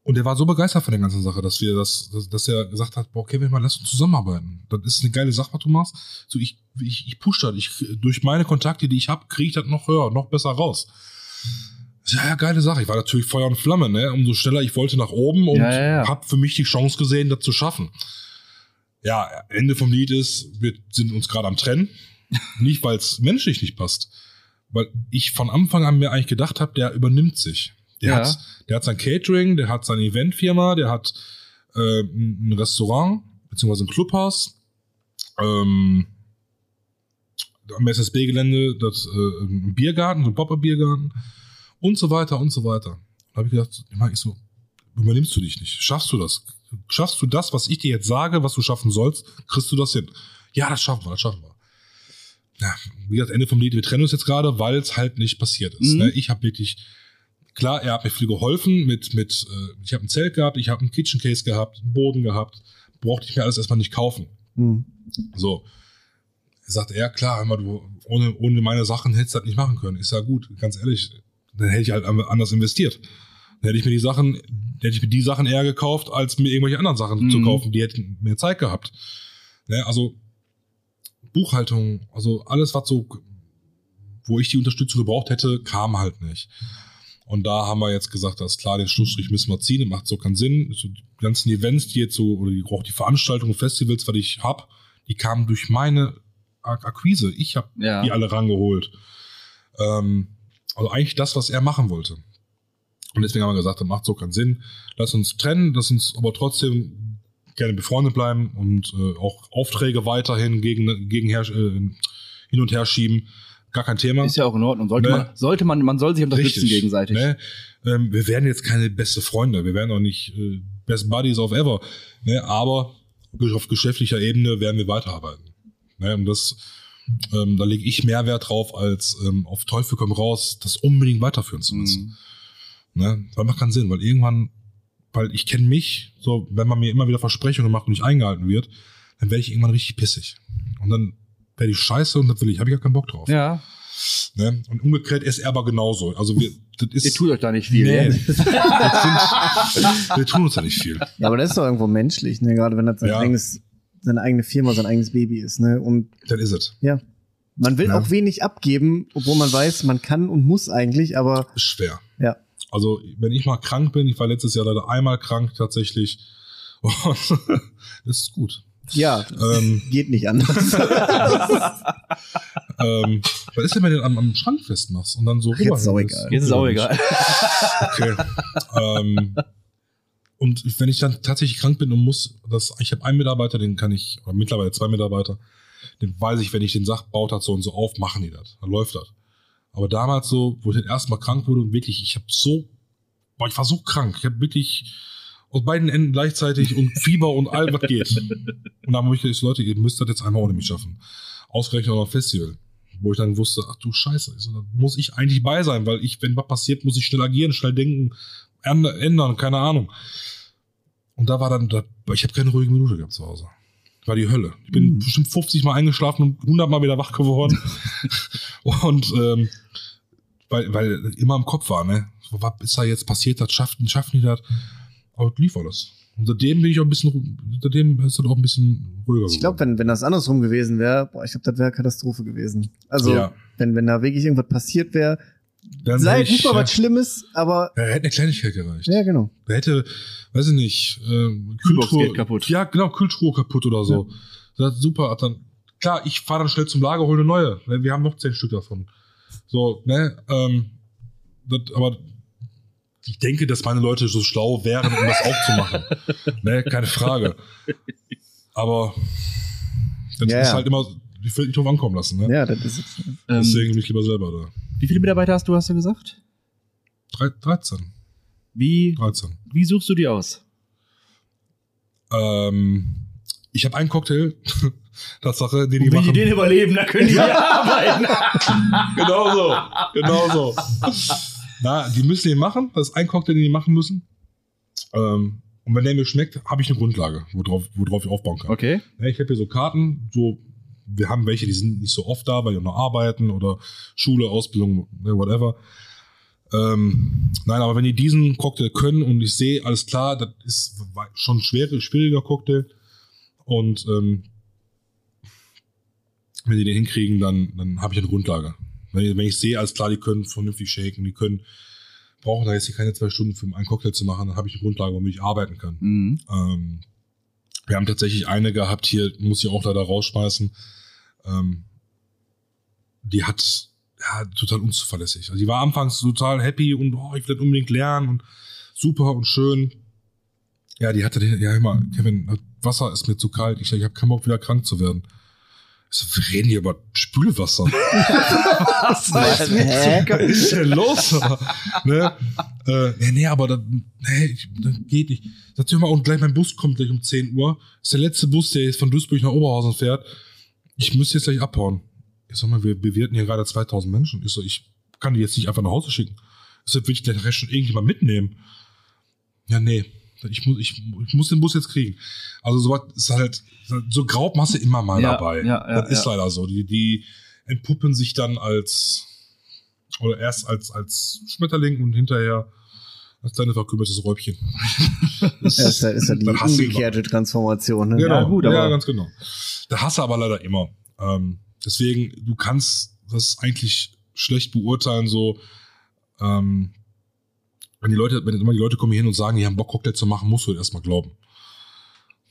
und er war so begeistert von der ganzen Sache, dass wir das, dass, dass er gesagt hat, boah, Kevin, mal lass uns zusammenarbeiten. Das ist eine geile Sache, was du machst. So, ich, ich, ich push das. Ich, durch meine Kontakte, die ich habe, kriege ich das noch höher, noch besser raus. Ja, ja, geile Sache. Ich war natürlich Feuer und Flamme, ne? Umso schneller ich wollte nach oben und Ja, ja, ja. hab für mich die Chance gesehen, das zu schaffen. Ja, Ende vom Lied ist, wir sind uns gerade am Trennen. nicht, weil es menschlich nicht passt. Weil ich von Anfang an mir eigentlich gedacht habe, der übernimmt sich. Der, Ja. hat, der hat sein Catering, der hat seine Eventfirma, der hat äh, ein Restaurant, beziehungsweise ein Clubhaus. Ähm, am SSB-Gelände das äh, ein Biergarten, so ein Popper-Biergarten und so weiter und so weiter. Da habe ich gedacht, immer ich so, übernimmst du dich nicht? Schaffst du das? Schaffst du das, was ich dir jetzt sage, was du schaffen sollst? Kriegst du das hin? Ja, das schaffen wir, das schaffen wir. Ja, wie gesagt, Ende vom Lied, wir trennen uns jetzt gerade, weil es halt nicht passiert ist. Mhm. Ne? Ich habe wirklich, klar, er hat mir viel geholfen mit, mit äh, ich habe ein Zelt gehabt, ich habe ein Kitchen Case gehabt, einen Boden gehabt, brauchte ich mir alles erstmal nicht kaufen. Hm. So. Er sagt, ja klar, mal, du, ohne, ohne meine Sachen hättest du das nicht machen können. Ich sage, gut, ganz ehrlich, dann hätte ich halt anders investiert. Dann hätte ich mir die Sachen, hätte ich mir die Sachen eher gekauft, als mir irgendwelche anderen Sachen Mhm. zu kaufen. Die hätten mehr Zeit gehabt. Ne, also Buchhaltung, also alles, was so, wo ich die Unterstützung gebraucht hätte, kam halt nicht. Und da haben wir jetzt gesagt, das ist klar, den Schlussstrich müssen wir ziehen, das macht so keinen Sinn. So die ganzen Events, die jetzt so, oder die, auch die Veranstaltungen, Festivals, was ich hab, die kamen durch meine Ak Akquise. Ich habe Ja. die alle rangeholt. Ähm, also eigentlich das, was er machen wollte. Und deswegen haben wir gesagt, das macht so keinen Sinn. Lass uns trennen, lass uns aber trotzdem gerne befreundet bleiben und äh, auch Aufträge weiterhin gegen, gegen her, äh, hin und her schieben. Gar kein Thema. Ist ja auch in Ordnung. Sollte Ne? man, sollte man, man soll sich unterstützen gegenseitig. Ne? Ähm, wir werden jetzt keine beste Freunde, wir werden auch nicht äh, Best Buddies of ever. Ne? Aber auf geschäftlicher Ebene werden wir weiterarbeiten. Ne? Und das, ähm, da lege ich mehr Wert drauf, als ähm, auf Teufel komm raus, das unbedingt weiterführen zu müssen. Mhm. Ne? Das macht keinen Sinn, weil irgendwann, weil ich kenne mich, so wenn man mir immer wieder Versprechungen macht und nicht eingehalten wird, dann werde ich irgendwann richtig pissig. Und dann werde ich scheiße und das will ich, habe ich gar keinen Bock drauf. Ja, Ne? Und umgekehrt ist er aber genauso. Also wir, das ist, ihr tut euch da nicht viel. Nee. ne? das sind, wir tun uns da nicht viel. Ja, aber das ist doch irgendwo menschlich, ne? Gerade wenn das sein Ja. eigenes, seine eigene Firma, sein eigenes Baby ist, ne? Und Dann ist es. ja. Man will Ja. auch wenig abgeben, obwohl man weiß, man kann und muss eigentlich, aber Ist schwer. ja. Also, wenn ich mal krank bin, ich war letztes Jahr leider einmal krank tatsächlich. Und das ist gut. Ja, Ähm, geht nicht anders. ähm, was ist denn, wenn du den am, am Schrank festmachst und dann so Jetzt ist auch egal. Jetzt ist auch egal. Okay. ähm, und wenn ich dann tatsächlich krank bin und muss, das, ich habe einen Mitarbeiter, den kann ich, oder mittlerweile zwei Mitarbeiter, den weiß ich, wenn ich den sag, baut das so und so auf, machen die das. Dann läuft das. Aber damals so, wo ich dann erstmal krank wurde und wirklich, ich habe so, boah, ich war so krank. Ich habe wirklich aus beiden Enden gleichzeitig und Fieber und all was geht. Und dann habe ich gesagt, Leute, ihr müsst das jetzt einmal ohne mich schaffen. Ausgerechnet auch noch ein Festival. Wo ich dann wusste, ach du Scheiße, so, da muss ich eigentlich bei sein, weil ich, wenn was passiert, muss ich schnell agieren, schnell denken, änd- ändern, keine Ahnung. Und da war dann, da, ich habe keine ruhige Minute gehabt zu Hause. War die Hölle. Ich bin Mhm. bestimmt 50 Mal eingeschlafen und 100 Mal wieder wach geworden. und ähm, weil, weil immer im Kopf war, ne? Was ist da jetzt passiert? Das schaffen, schaffen die das? Aber lief alles. Und seitdem bin ich auch ein bisschen, seitdem ist das auch ein bisschen ruhiger Ich glaube, wenn, wenn das andersrum gewesen wäre, boah, ich glaube, das wäre Katastrophe gewesen. Also, Ja. wenn, wenn da wirklich irgendwas passiert wäre, Dann sei nicht mal was Schlimmes, aber ja, hätte eine Kleinigkeit gereicht. ja, genau. Da hätte, weiß ich nicht, äh, Kühlbox Kühltruhe- geht kaputt. Ja, genau, Kühltruhe kaputt oder so. Das ist super. Hat Dann, klar, ich fahre dann schnell zum Lager, hole eine neue. Ne, Wir haben noch zehn Stück davon. So, ne, ähm, das, aber ich denke, dass meine Leute so schlau wären, um das auch zu machen. ne, keine Frage. Aber das Ja, ist ja. halt immer, ich will nicht drauf ankommen lassen. Ne? Ja, das ist es. Ähm, Deswegen bin ich lieber selber da. wie viele Mitarbeiter hast du, hast du gesagt? Drei, 13. Wie, 13. wie suchst du die aus? Ähm, ich habe einen Cocktail, Tatsache, den die Wenn die machen. den überleben, dann können die ja arbeiten. genau so, genau so. Na, die müssen den machen. Das ist ein Cocktail, den die machen müssen. Ähm, und wenn der mir schmeckt, habe ich eine Grundlage, worauf, worauf ich aufbauen kann. Okay. Ja, ich habe hier so Karten, so wir haben welche, die sind nicht so oft da, weil die noch arbeiten oder Schule, Ausbildung, ne, whatever. Ähm, nein, aber wenn die diesen Cocktail können und ich sehe, alles klar, das ist schon ein schwere, schwieriger Cocktail und ähm, wenn die den hinkriegen, dann, dann habe ich eine Grundlage. Wenn ich, wenn ich sehe, alles klar, die können vernünftig shaken, die können, brauchen da jetzt hier keine zwei Stunden für einen Cocktail zu machen, dann habe ich eine Grundlage, womit ich arbeiten kann. Mhm. Ähm, wir haben tatsächlich eine gehabt hier, muss ich auch leider rausschmeißen. Ähm, die hat ja total unzuverlässig. Also die war anfangs total happy und oh, ich will das unbedingt lernen und super und schön. Ja, die hatte den, ja immer, Kevin, Wasser ist mir zu kalt. Ich ich habe keinen Bock wieder krank zu werden. So, wir reden hier über Spülwasser. Was? Was ist denn los? ne? Äh, nee, nee, aber das, nee, ich, das geht nicht. Sag mal, und gleich mein Bus kommt gleich um 10 Uhr. Das ist der letzte Bus, der jetzt von Duisburg nach Oberhausen fährt. Ich müsste jetzt gleich abhauen. Ich sag mal, wir bewirten hier gerade 2000 Menschen. Ich so, ich kann die jetzt nicht einfach nach Hause schicken. Deshalb will ich gleich recht schon irgendjemand mitnehmen. Ja, nee. Ich muss, ich, ich muss den Bus jetzt kriegen. Also sowas ist halt, so du immer mal Ja, dabei. ja, ja, das ist ja. leider so. Die, die entpuppen sich dann als, oder erst als, als Schmetterling und hinterher Als kleine verkümmertes Räubchen. Ja, ist ja, ist ja die umgekehrte Transformation. Ne? Genau, Ja, gut, ja, aber- ganz genau. Da hast du aber leider immer. Ähm, deswegen, du kannst das eigentlich schlecht beurteilen, so, ähm, wenn die Leute, wenn immer die Leute kommen hier hin und sagen, die haben Bock, Cocktail zu machen, musst du erstmal glauben.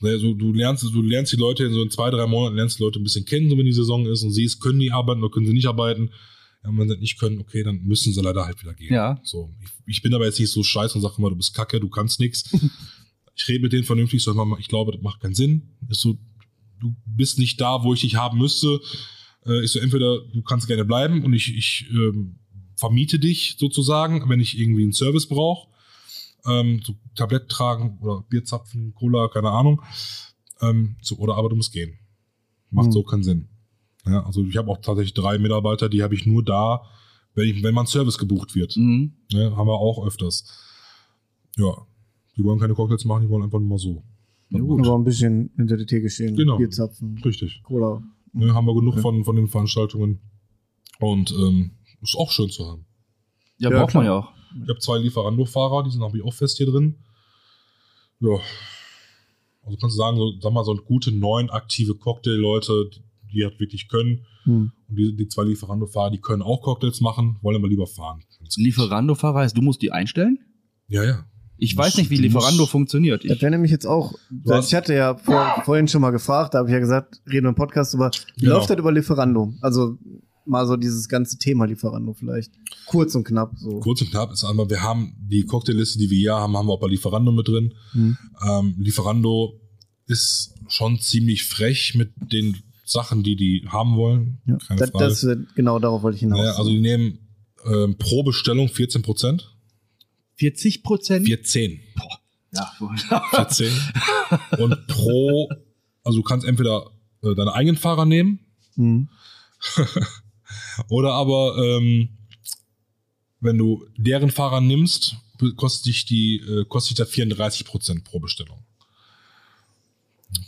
Also, du lernst, du lernst die Leute in so in zwei, drei Monaten, lernst die Leute ein bisschen kennen, so wenn die Saison ist und siehst, können die arbeiten oder können sie nicht arbeiten. Ja, und wenn sie nicht können, okay, dann müssen sie leider halt wieder gehen. Ja. So, ich, ich bin aber jetzt nicht so scheiße und sage immer, du bist kacke, du kannst nichts. ich rede mit denen vernünftig, sag mal, ich glaube, das macht keinen Sinn. Ist so, du bist nicht da, wo ich dich haben müsste. Äh, ist so, entweder du kannst gerne bleiben und ich, ich ähm, vermiete dich sozusagen, wenn ich irgendwie einen Service brauche. Ähm, so Tablett tragen oder Bierzapfen, Cola, keine Ahnung. Ähm, so, oder aber du musst gehen. Macht Hm. so keinen Sinn. Ja, also ich habe auch tatsächlich drei Mitarbeiter, die habe ich nur da, wenn, ich, wenn man Service gebucht wird. Mhm. Ne, haben wir auch öfters. Ja. Die wollen keine Cocktails machen, die wollen einfach nur mal so. Ja, gut. Aber ein bisschen hinter der Theke stehen. Genau. Bierzapfen, Richtig. Cola. Ne, haben wir genug von, von den Veranstaltungen. Und ähm, ist auch schön zu haben. Ja, Ja, braucht man klar. ja auch. Ich habe zwei Lieferando-Fahrer, die sind habe ich auch fest hier drin. Ja. Also kannst du sagen, so, sag mal, so gute neun aktive Cocktail-Leute, die, die halt wirklich können. Hm. Und die, die zwei Lieferando-Fahrer, die können auch Cocktails machen, wollen aber lieber fahren. Lieferando-Fahrer heißt, du musst die einstellen? Ja, ja. Ich weiß nicht, wie Lieferando funktioniert. Das Ich, wäre nämlich jetzt auch, ich hatte ja vor, vorhin schon mal gefragt, da habe ich ja gesagt, reden wir im Podcast über, wie Genau. läuft das über Lieferando? Also mal so dieses ganze Thema Lieferando vielleicht. Kurz und knapp so. Kurz und knapp ist einmal, wir haben die Cocktailliste, die wir hier haben, haben wir auch bei Lieferando mit drin. Hm. Ähm, Lieferando ist schon ziemlich frech mit den Sachen, die die haben wollen. Ja. Keine Das, Frage. das wird, genau darauf wollte ich hinaus. Naja, also die nehmen ähm, pro Bestellung 14 Prozent. 40 Prozent? 14. Ja, 14. und pro, also du kannst entweder äh, deine eigenen Fahrer nehmen hm. oder aber ähm, wenn du deren Fahrer nimmst, kostet dich die, äh, kostet dich da 34 Prozent pro Bestellung.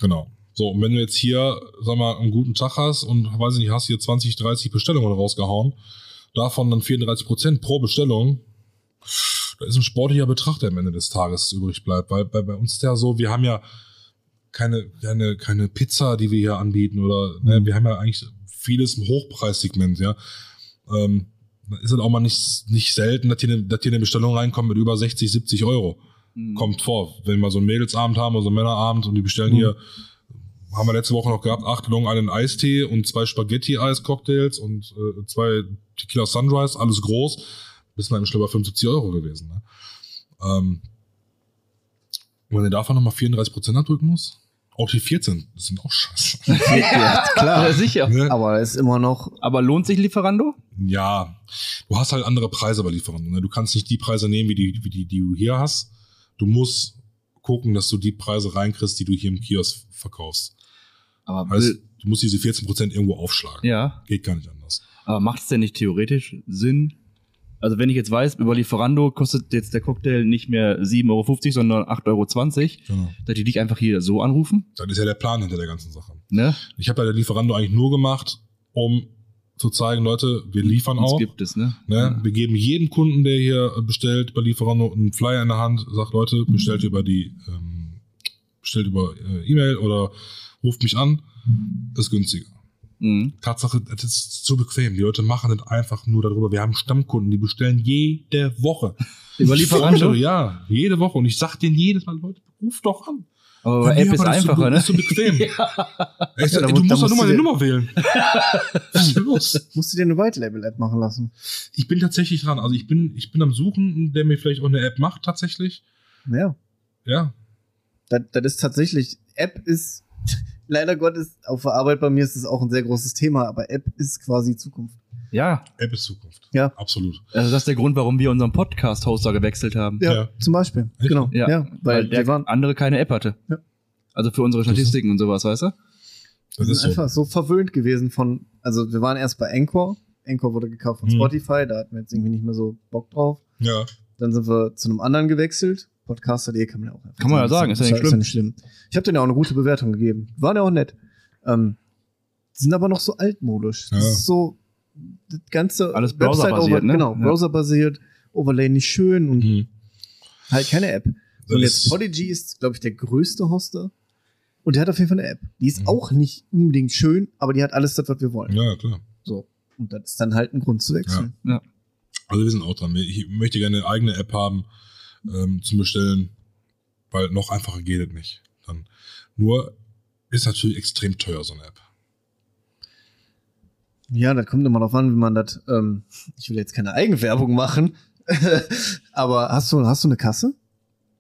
Genau. So, und wenn du jetzt hier, sag mal, einen guten Tag hast und, weiß ich nicht, hast hier 20, 30 Bestellungen rausgehauen, davon dann 34 Prozent pro Bestellung, da ist ein sportlicher Betrag, der am Ende des Tages übrig bleibt. Weil bei, bei uns ist ja so, wir haben ja keine, keine, keine Pizza, die wir hier anbieten oder, ne, wir haben ja eigentlich vieles im Hochpreissegment, ja. Ähm, dann ist es auch mal nicht, nicht selten, dass hier, eine, dass hier eine Bestellung reinkommt mit über 60, 70 Euro. Mhm. Kommt vor. Wenn wir so einen Mädelsabend haben oder so einen Männerabend und die bestellen Mhm. hier, haben wir letzte Woche noch gehabt, acht Long einen Eistee und zwei Spaghetti-Eis-Cocktails und äh, zwei Tequila Sunrise, alles groß. Bist wir im Schlimmer 75 Euro gewesen. Ne? Ähm, wenn du davon nochmal 34% abdrücken musst, auch die 14, das sind auch scheiße. ja, klar. Ja, sicher. Ne? Aber es ist immer noch, Aber lohnt sich Lieferando? Ja, du hast halt andere Preise bei Lieferanten. Ne? Du kannst nicht die Preise nehmen, wie die, wie die, die du hier hast. Du musst gucken, dass du die Preise reinkriegst, die du hier im Kiosk verkaufst. Aber, Heißt, du musst diese 14% irgendwo aufschlagen. ja. Geht gar nicht anders. Aber macht es denn nicht theoretisch Sinn? Also wenn ich jetzt weiß, über Lieferando kostet jetzt der Cocktail nicht mehr 7,50 Euro, sondern 8,20 Euro, Genau. dass die dich einfach hier so anrufen, Das ist ja der Plan hinter der ganzen Sache. ne? Ich habe ja der Lieferando eigentlich nur gemacht, um zu zeigen, Leute, wir liefern Uns auch. gibt es, ne? Ne? Wir geben jedem Kunden, der hier bestellt bei Lieferando, einen Flyer in der Hand, sagt Leute, bestellt über die, ähm, bestellt über äh, E-Mail oder ruft mich an, ist günstiger. Mhm. Tatsache, das ist zu bequem. Die Leute machen das einfach nur darüber. Wir haben Stammkunden, die bestellen jede Woche. Über Lieferando? Ja, jede Woche. Und ich sag denen jedes Mal, Leute, ruf doch an. Aber Ja, App ist einfacher, ne? Ist so bequem. Ich sag, da ey, muss- du musst doch nur meine dir- Nummer wählen. Was ist denn los? musst du dir eine White Label App machen lassen. Ich bin tatsächlich dran. Also ich bin, ich bin am Suchen, der mir vielleicht auch eine App macht, tatsächlich. Ja. Ja. Das, das ist tatsächlich, App ist, leider Gottes, auf der Arbeit bei mir ist es auch ein sehr großes Thema, aber App ist quasi Zukunft. Ja, App ist Zukunft. Ja. Absolut. also das ist der Grund, warum wir unseren Podcast-Hoster gewechselt haben. Ja, Ja. zum Beispiel. Echt? Genau. Ja, Ja, weil, weil der wir waren, andere keine App hatte. Ja. Also für unsere ist- Statistiken und sowas, weißt du? Das wir ist sind so. einfach so verwöhnt gewesen von, also wir waren erst bei Anchor. Anchor wurde gekauft von Mhm. Spotify, da hatten wir jetzt irgendwie nicht mehr so Bock drauf. Ja. Dann sind wir zu einem anderen gewechselt. Podcaster.de kann man ja auch einfach Kann man ja sagen, ist ja nicht Ist schlimm. Ich habe denen ja auch eine gute Bewertung gegeben. Waren ja auch nett. Ähm, die sind aber noch so altmodisch. Das Ja. ist so, das ganze Alles Website browserbasiert, over, ne? Genau, Ja. browserbasiert, Overlay nicht schön und Mhm. Halt keine App. Das Und jetzt Podigy ist, glaube ich, der größte Hoster. Und der hat auf jeden Fall eine App. Die ist Mhm. auch nicht unbedingt schön, aber die hat alles das, was wir wollen. Ja, ja, klar. So. Und das ist dann halt ein Grund zu wechseln. Also wir sind auch dran. Ich möchte gerne eine eigene App haben ähm, zum Bestellen, weil noch einfacher geht es nicht. Dann nur ist natürlich extrem teuer, so eine App. Ja, das kommt immer darauf an, wie man das. Ähm, ich will jetzt keine Eigenwerbung machen, aber hast du, hast du eine Kasse?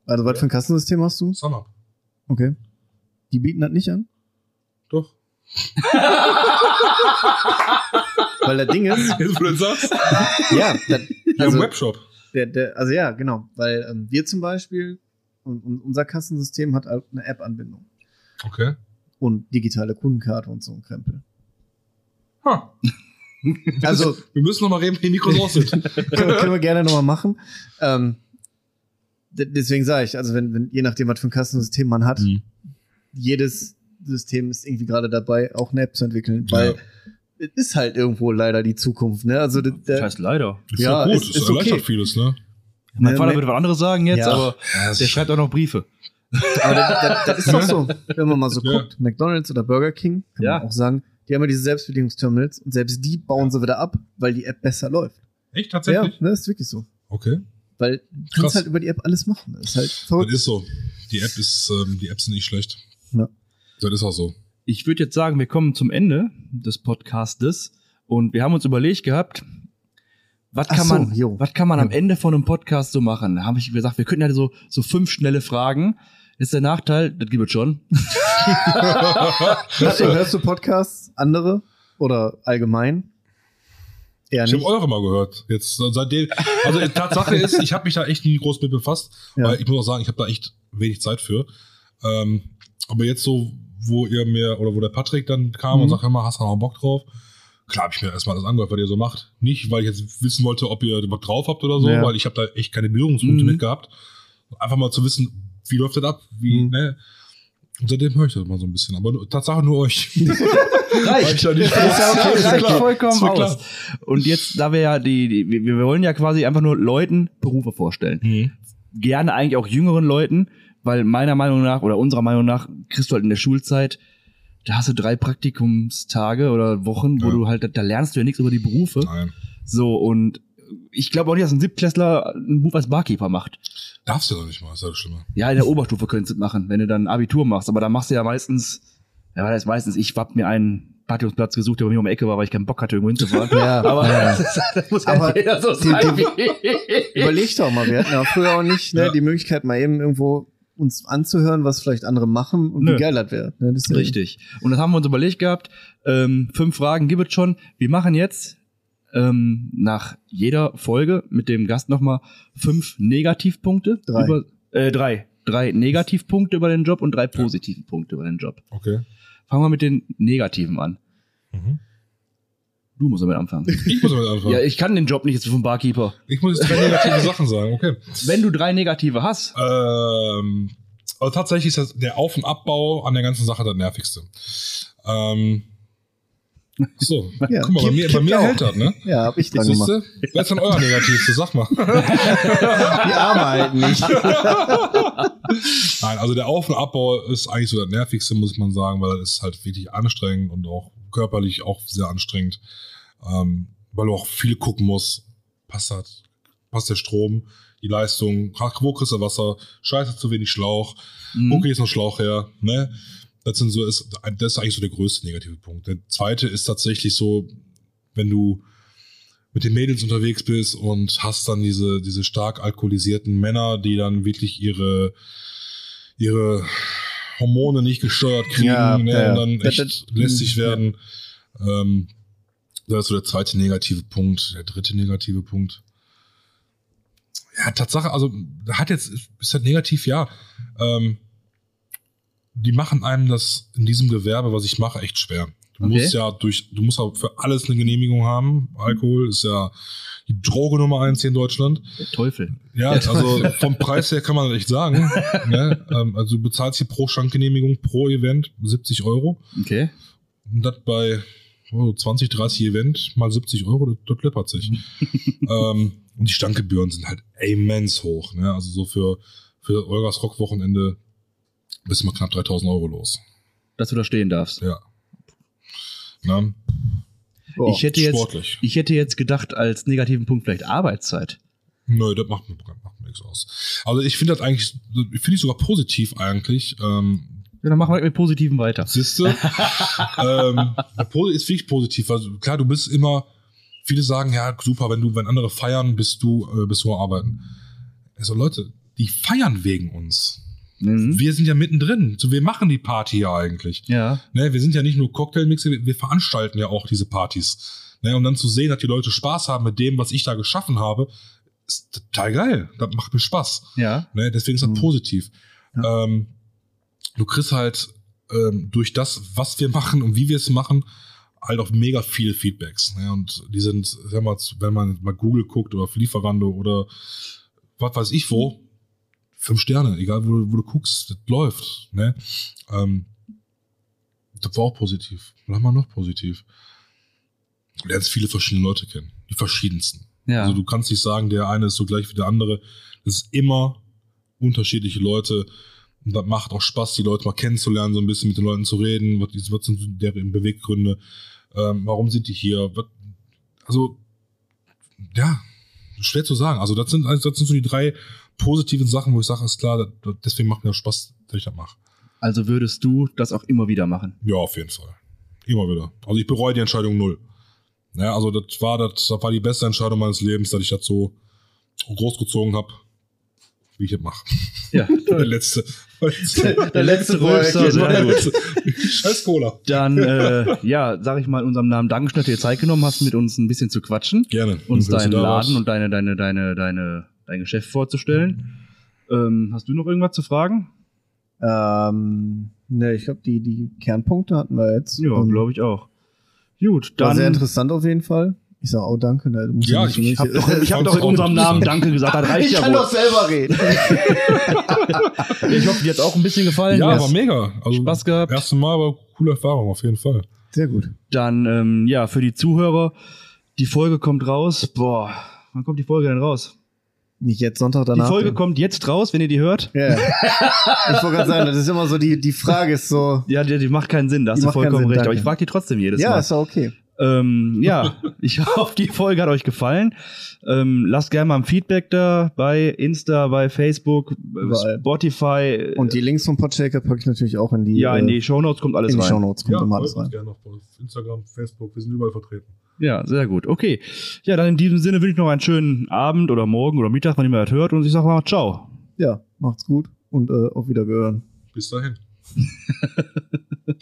Also, was für ein Kassensystem hast du? Summer. Okay. Die bieten das nicht an? Doch. Weil das Ding ist, Jetzt, wo du das sagst. ja, das, Ja, also, im Webshop. Der, der, also ja, genau. Weil ähm, wir zum Beispiel, und, unser Kassensystem hat eine App-Anbindung Okay. und digitale Kundenkarte und so ein Krempel. Ha. Also, Wir müssen noch mal reden, wie die Mikros aus sind. können, wir- können wir gerne nochmal machen. Ähm, de- deswegen sage ich, also wenn, wenn, je nachdem, was für ein Kassensystem man hat, Mhm. jedes System ist irgendwie gerade dabei, auch eine App zu entwickeln, weil es ist halt irgendwo leider die Zukunft, ne? Also Das der, heißt leider. Ist Ja, gut, ist- es ist erleichtert okay. vieles, ne? Mein Vater ne- würde was anderes sagen jetzt, Ja. aber der schreibt auch noch Briefe. aber das, das, das ist doch so, wenn man mal so Ja. guckt, McDonalds oder Burger King, kann Ja. man auch sagen, die haben ja diese Selbstbedienungsterminals und selbst die bauen sie wieder ab, weil die App besser läuft. Echt Ja, tatsächlich? ne, ist wirklich so. Okay. Weil du Krass. kannst halt über die App alles machen. Das ist halt Das verrückt. ist so. Die App ist, ähm, die Apps sind nicht schlecht. Ja. Das ist auch so. Ich würde jetzt sagen, wir kommen zum Ende des Podcastes und wir haben uns überlegt gehabt, was kann so, man, was kann man am. Ende von einem Podcast so machen? Da habe ich gesagt, wir könnten ja so, so fünf schnelle Fragen. Ist der Nachteil, das gibt es schon. Hörst du, hörst du Podcasts, andere oder allgemein? Eher Ich habe eure mal gehört. Jetzt seitdem. Also die Tatsache ist, ich habe mich da echt nie groß mit befasst. Ja. Weil ich muss auch sagen, ich habe da echt wenig Zeit für. Ähm, aber jetzt so, wo ihr mir oder wo der Patrick dann kam und Mhm. sagt, hör mal, hast du noch Bock drauf? Klar habe ich mir erstmal das angehört, was ihr so macht. Nicht, weil ich jetzt wissen wollte, ob ihr was drauf habt oder so, Ja. weil ich habe da echt keine Berührungspunkte Mhm. mit gehabt. Einfach mal zu wissen, wie läuft das ab? Wie, Mhm. ne? Und seitdem höre ich das mal so ein bisschen. Aber nur- Tatsache nur euch. Reicht. ja nicht Das ist ja okay, Ist reicht vollkommen aus. Und jetzt, da wir ja die, die wir, wir wollen ja quasi einfach nur Leuten Berufe vorstellen. Mhm. Gerne eigentlich auch jüngeren Leuten, weil meiner Meinung nach oder unserer Meinung nach kriegst du halt in der Schulzeit, da hast du drei Praktikumstage oder Wochen, wo Ja. du halt, da lernst du ja nichts über die Berufe. Nein. So, und ich glaube auch nicht, dass ein Siebtklässler ein Beruf als Barkeeper macht. Darfst du doch nicht mal, ist ja das Schlimme. Ja, in der Oberstufe könntest du machen, wenn du dann Abitur machst. Aber da machst du ja meistens, ja, das heißt meistens, ich hab mir einen Praktikumsplatz gesucht, der bei mir um die Ecke war, weil ich keinen Bock hatte, irgendwo hinzufahren. Ja, aber ja. das, das muss Aber ja jeder so die- sein. Überleg doch mal, wir hatten ja früher auch nicht ne, Ja. die Möglichkeit, mal eben irgendwo uns anzuhören, was vielleicht andere machen und Nö. wie geil das wäre. Ne, ja- Richtig. Und das haben wir uns überlegt gehabt. Ähm, fünf Fragen gibt es schon. Wir machen jetzt ähm, nach jeder Folge mit dem Gast nochmal fünf Negativpunkte. Drei. Über, äh, drei. Drei Negativpunkte über den Job und drei positive Punkte über den Job. Okay. Fangen wir mit den Negativen an. Mhm. Du musst damit anfangen. Ich muss damit anfangen. ja, ich kann den Job nicht jetzt vom Barkeeper. Ich muss jetzt drei negative Sachen sagen, okay. Wenn du drei Negative hast, Ähm, also tatsächlich ist das der Auf- und Abbau an der ganzen Sache das nervigste. Ähm, so, Ja, guck mal, bei mir, bei mir hält das, ne? Ja, hab ich dran gemacht. Wer ist denn euer Negativste? Sag mal. Die Arme halt nicht. Nein, also der Auf- und Abbau ist eigentlich so das nervigste, muss man sagen, weil es ist halt wirklich anstrengend und auch körperlich auch sehr anstrengend, ähm, weil du auch viel gucken musst. Passt das? Passt der Strom? Die Leistung? Wo kriegst du Wasser? Scheiße, zu wenig Schlauch. Wo mh, krieg ich noch Schlauch her? Ne? Das sind so, ist, das ist eigentlich so der größte negative Punkt. Der zweite ist tatsächlich so, wenn du mit den Mädels unterwegs bist und hast dann diese, diese stark alkoholisierten Männer, die dann wirklich ihre, ihre Hormone nicht gesteuert kriegen Ja, ne, ja, ja. und dann Das- echt das- lästig ja. werden. Ähm, das ist so der zweite negative Punkt. Der dritte negative Punkt. Ja, Tatsache, also hat jetzt, ist halt negativ, ja. Ähm, die machen einem das in diesem Gewerbe, was ich mache, echt schwer. Du Okay. musst ja durch, du musst auch für alles eine Genehmigung haben. Alkohol ist ja die Droge Nummer eins hier in Deutschland. der Teufel. Ja, also vom Preis her kann man das echt sagen. ne? ähm, also du bezahlst hier pro Schankgenehmigung pro Event 70 Euro. Okay. Und das bei oh, 20, 30 Event mal 70 Euro, das, das läppert sich. ähm, und die Standgebühren sind halt immens hoch. Ne? Also so für, für Olgas Rockwochenende bist du mal knapp 3000 Euro los. Dass du da stehen darfst. Ja. Na, Boah. ich hätte jetzt, sportlich. ich hätte jetzt gedacht, als negativen Punkt vielleicht Arbeitszeit. Nö, das macht mir, macht mir nichts aus. Also ich finde das eigentlich, finde ich sogar positiv eigentlich. Ähm, Ja, dann machen wir mit Positiven weiter. Siehste? ähm, ist wirklich positiv. Also klar, du bist immer, viele sagen, ja, super, wenn du, wenn andere feiern, bist du, äh, bist du arbeiten. Also Leute, die feiern wegen uns. Mhm. Wir sind ja mittendrin. So, wir machen die Party ja eigentlich. Ja. Ne, wir sind ja nicht nur Cocktailmixer, wir, wir veranstalten ja auch diese Partys. Ne, und dann zu sehen, dass die Leute Spaß haben mit dem, was ich da geschaffen habe, ist total geil. Das macht mir Spaß. Ja. Ne, deswegen ist das Mhm. positiv. Ähm, du kriegst halt ähm, durch das, was wir machen und wie wir es machen, halt auch mega viele Feedbacks. Ne? Und die sind, sag mal, wenn man mal Google guckt oder auf Lieferando oder was weiß ich wo, fünf Sterne, egal wo, du- wo du guckst, das läuft. Ne? Ähm, das war auch positiv. Haben wir noch positiv? Du lernst viele verschiedene Leute kennen. Die verschiedensten. Ja. Also du kannst nicht sagen, der eine ist so gleich wie der andere. Das ist immer unterschiedliche Leute. Und das macht auch Spaß, die Leute mal kennenzulernen, so ein bisschen mit den Leuten zu reden. Was, was sind deren Beweggründe? Ähm, warum sind die hier? Was, also, ja, schwer zu sagen. Also das sind, also das sind so die drei positiven Sachen, wo ich sage, ist klar, das, das- deswegen macht mir Spaß, dass ich das mache. also würdest du das auch immer wieder machen? Ja, auf jeden Fall. Immer wieder. Also ich bereue die Entscheidung null. Ja, also das war das, das war die beste Entscheidung meines Lebens, dass ich das so großgezogen habe, wie ich das mache. Ja, Der letzte. Der letzte sehr gut. Scheiß Cola. Dann, äh, ja, sag ich mal in unserem Namen Dankeschön, dass du dir Zeit genommen hast, mit uns ein bisschen zu quatschen, Gerne. uns deinen Laden und deine, deine, deine, deine, dein Geschäft vorzustellen. Ähm, hast du noch irgendwas zu fragen? Ähm, ne, ich glaube, die, die Kernpunkte hatten wir jetzt. Ja, glaube ich auch. Gut, War dann. sehr interessant auf jeden Fall. Ich sag auch danke. Ne, du musst Ja, nicht- ich Ich habe doch, ich hab doch in unserem Namen. Danke gesagt, das reicht ich ja kann wohl. doch selber reden. Ich hoffe, dir hat auch ein bisschen gefallen. Ja, war mega. Also, Spaß gehabt. Erste Mal, aber coole Erfahrung, auf jeden Fall. Sehr gut. Dann, ähm, ja, für die Zuhörer, die Folge kommt raus. Boah, wann kommt die Folge denn raus? Nicht jetzt Sonntag Die danach. Folge denn? kommt jetzt raus, wenn ihr die hört. Ja. ich wollte gerade sagen, das ist immer so, die, die Frage ist so. Ja, die, die macht keinen Sinn, da hast Die du vollkommen Sinn, recht. Aber danke. ich frage die trotzdem jedes Ja, Mal. ist ja okay. Ähm, ja, ich hoffe, die Folge hat euch gefallen. Ähm, lasst gerne mal ein Feedback da bei Insta, bei Facebook, äh, Überall. Spotify. Und die Links vom Podshaker packe ich natürlich auch in die, ja, in äh, die Shownotes kommt alles in die rein. Shownotes. Kommt immer alles folgt uns rein. gerne auf Instagram, Facebook, wir sind überall vertreten. Ja, sehr gut. Okay. Ja, dann in diesem Sinne wünsche ich noch einen schönen Abend oder Morgen oder Mittag, wann ihr das hört. Und ich sage mal ciao. Ja, macht's gut und äh, auf Wiedergehören. Bis dahin.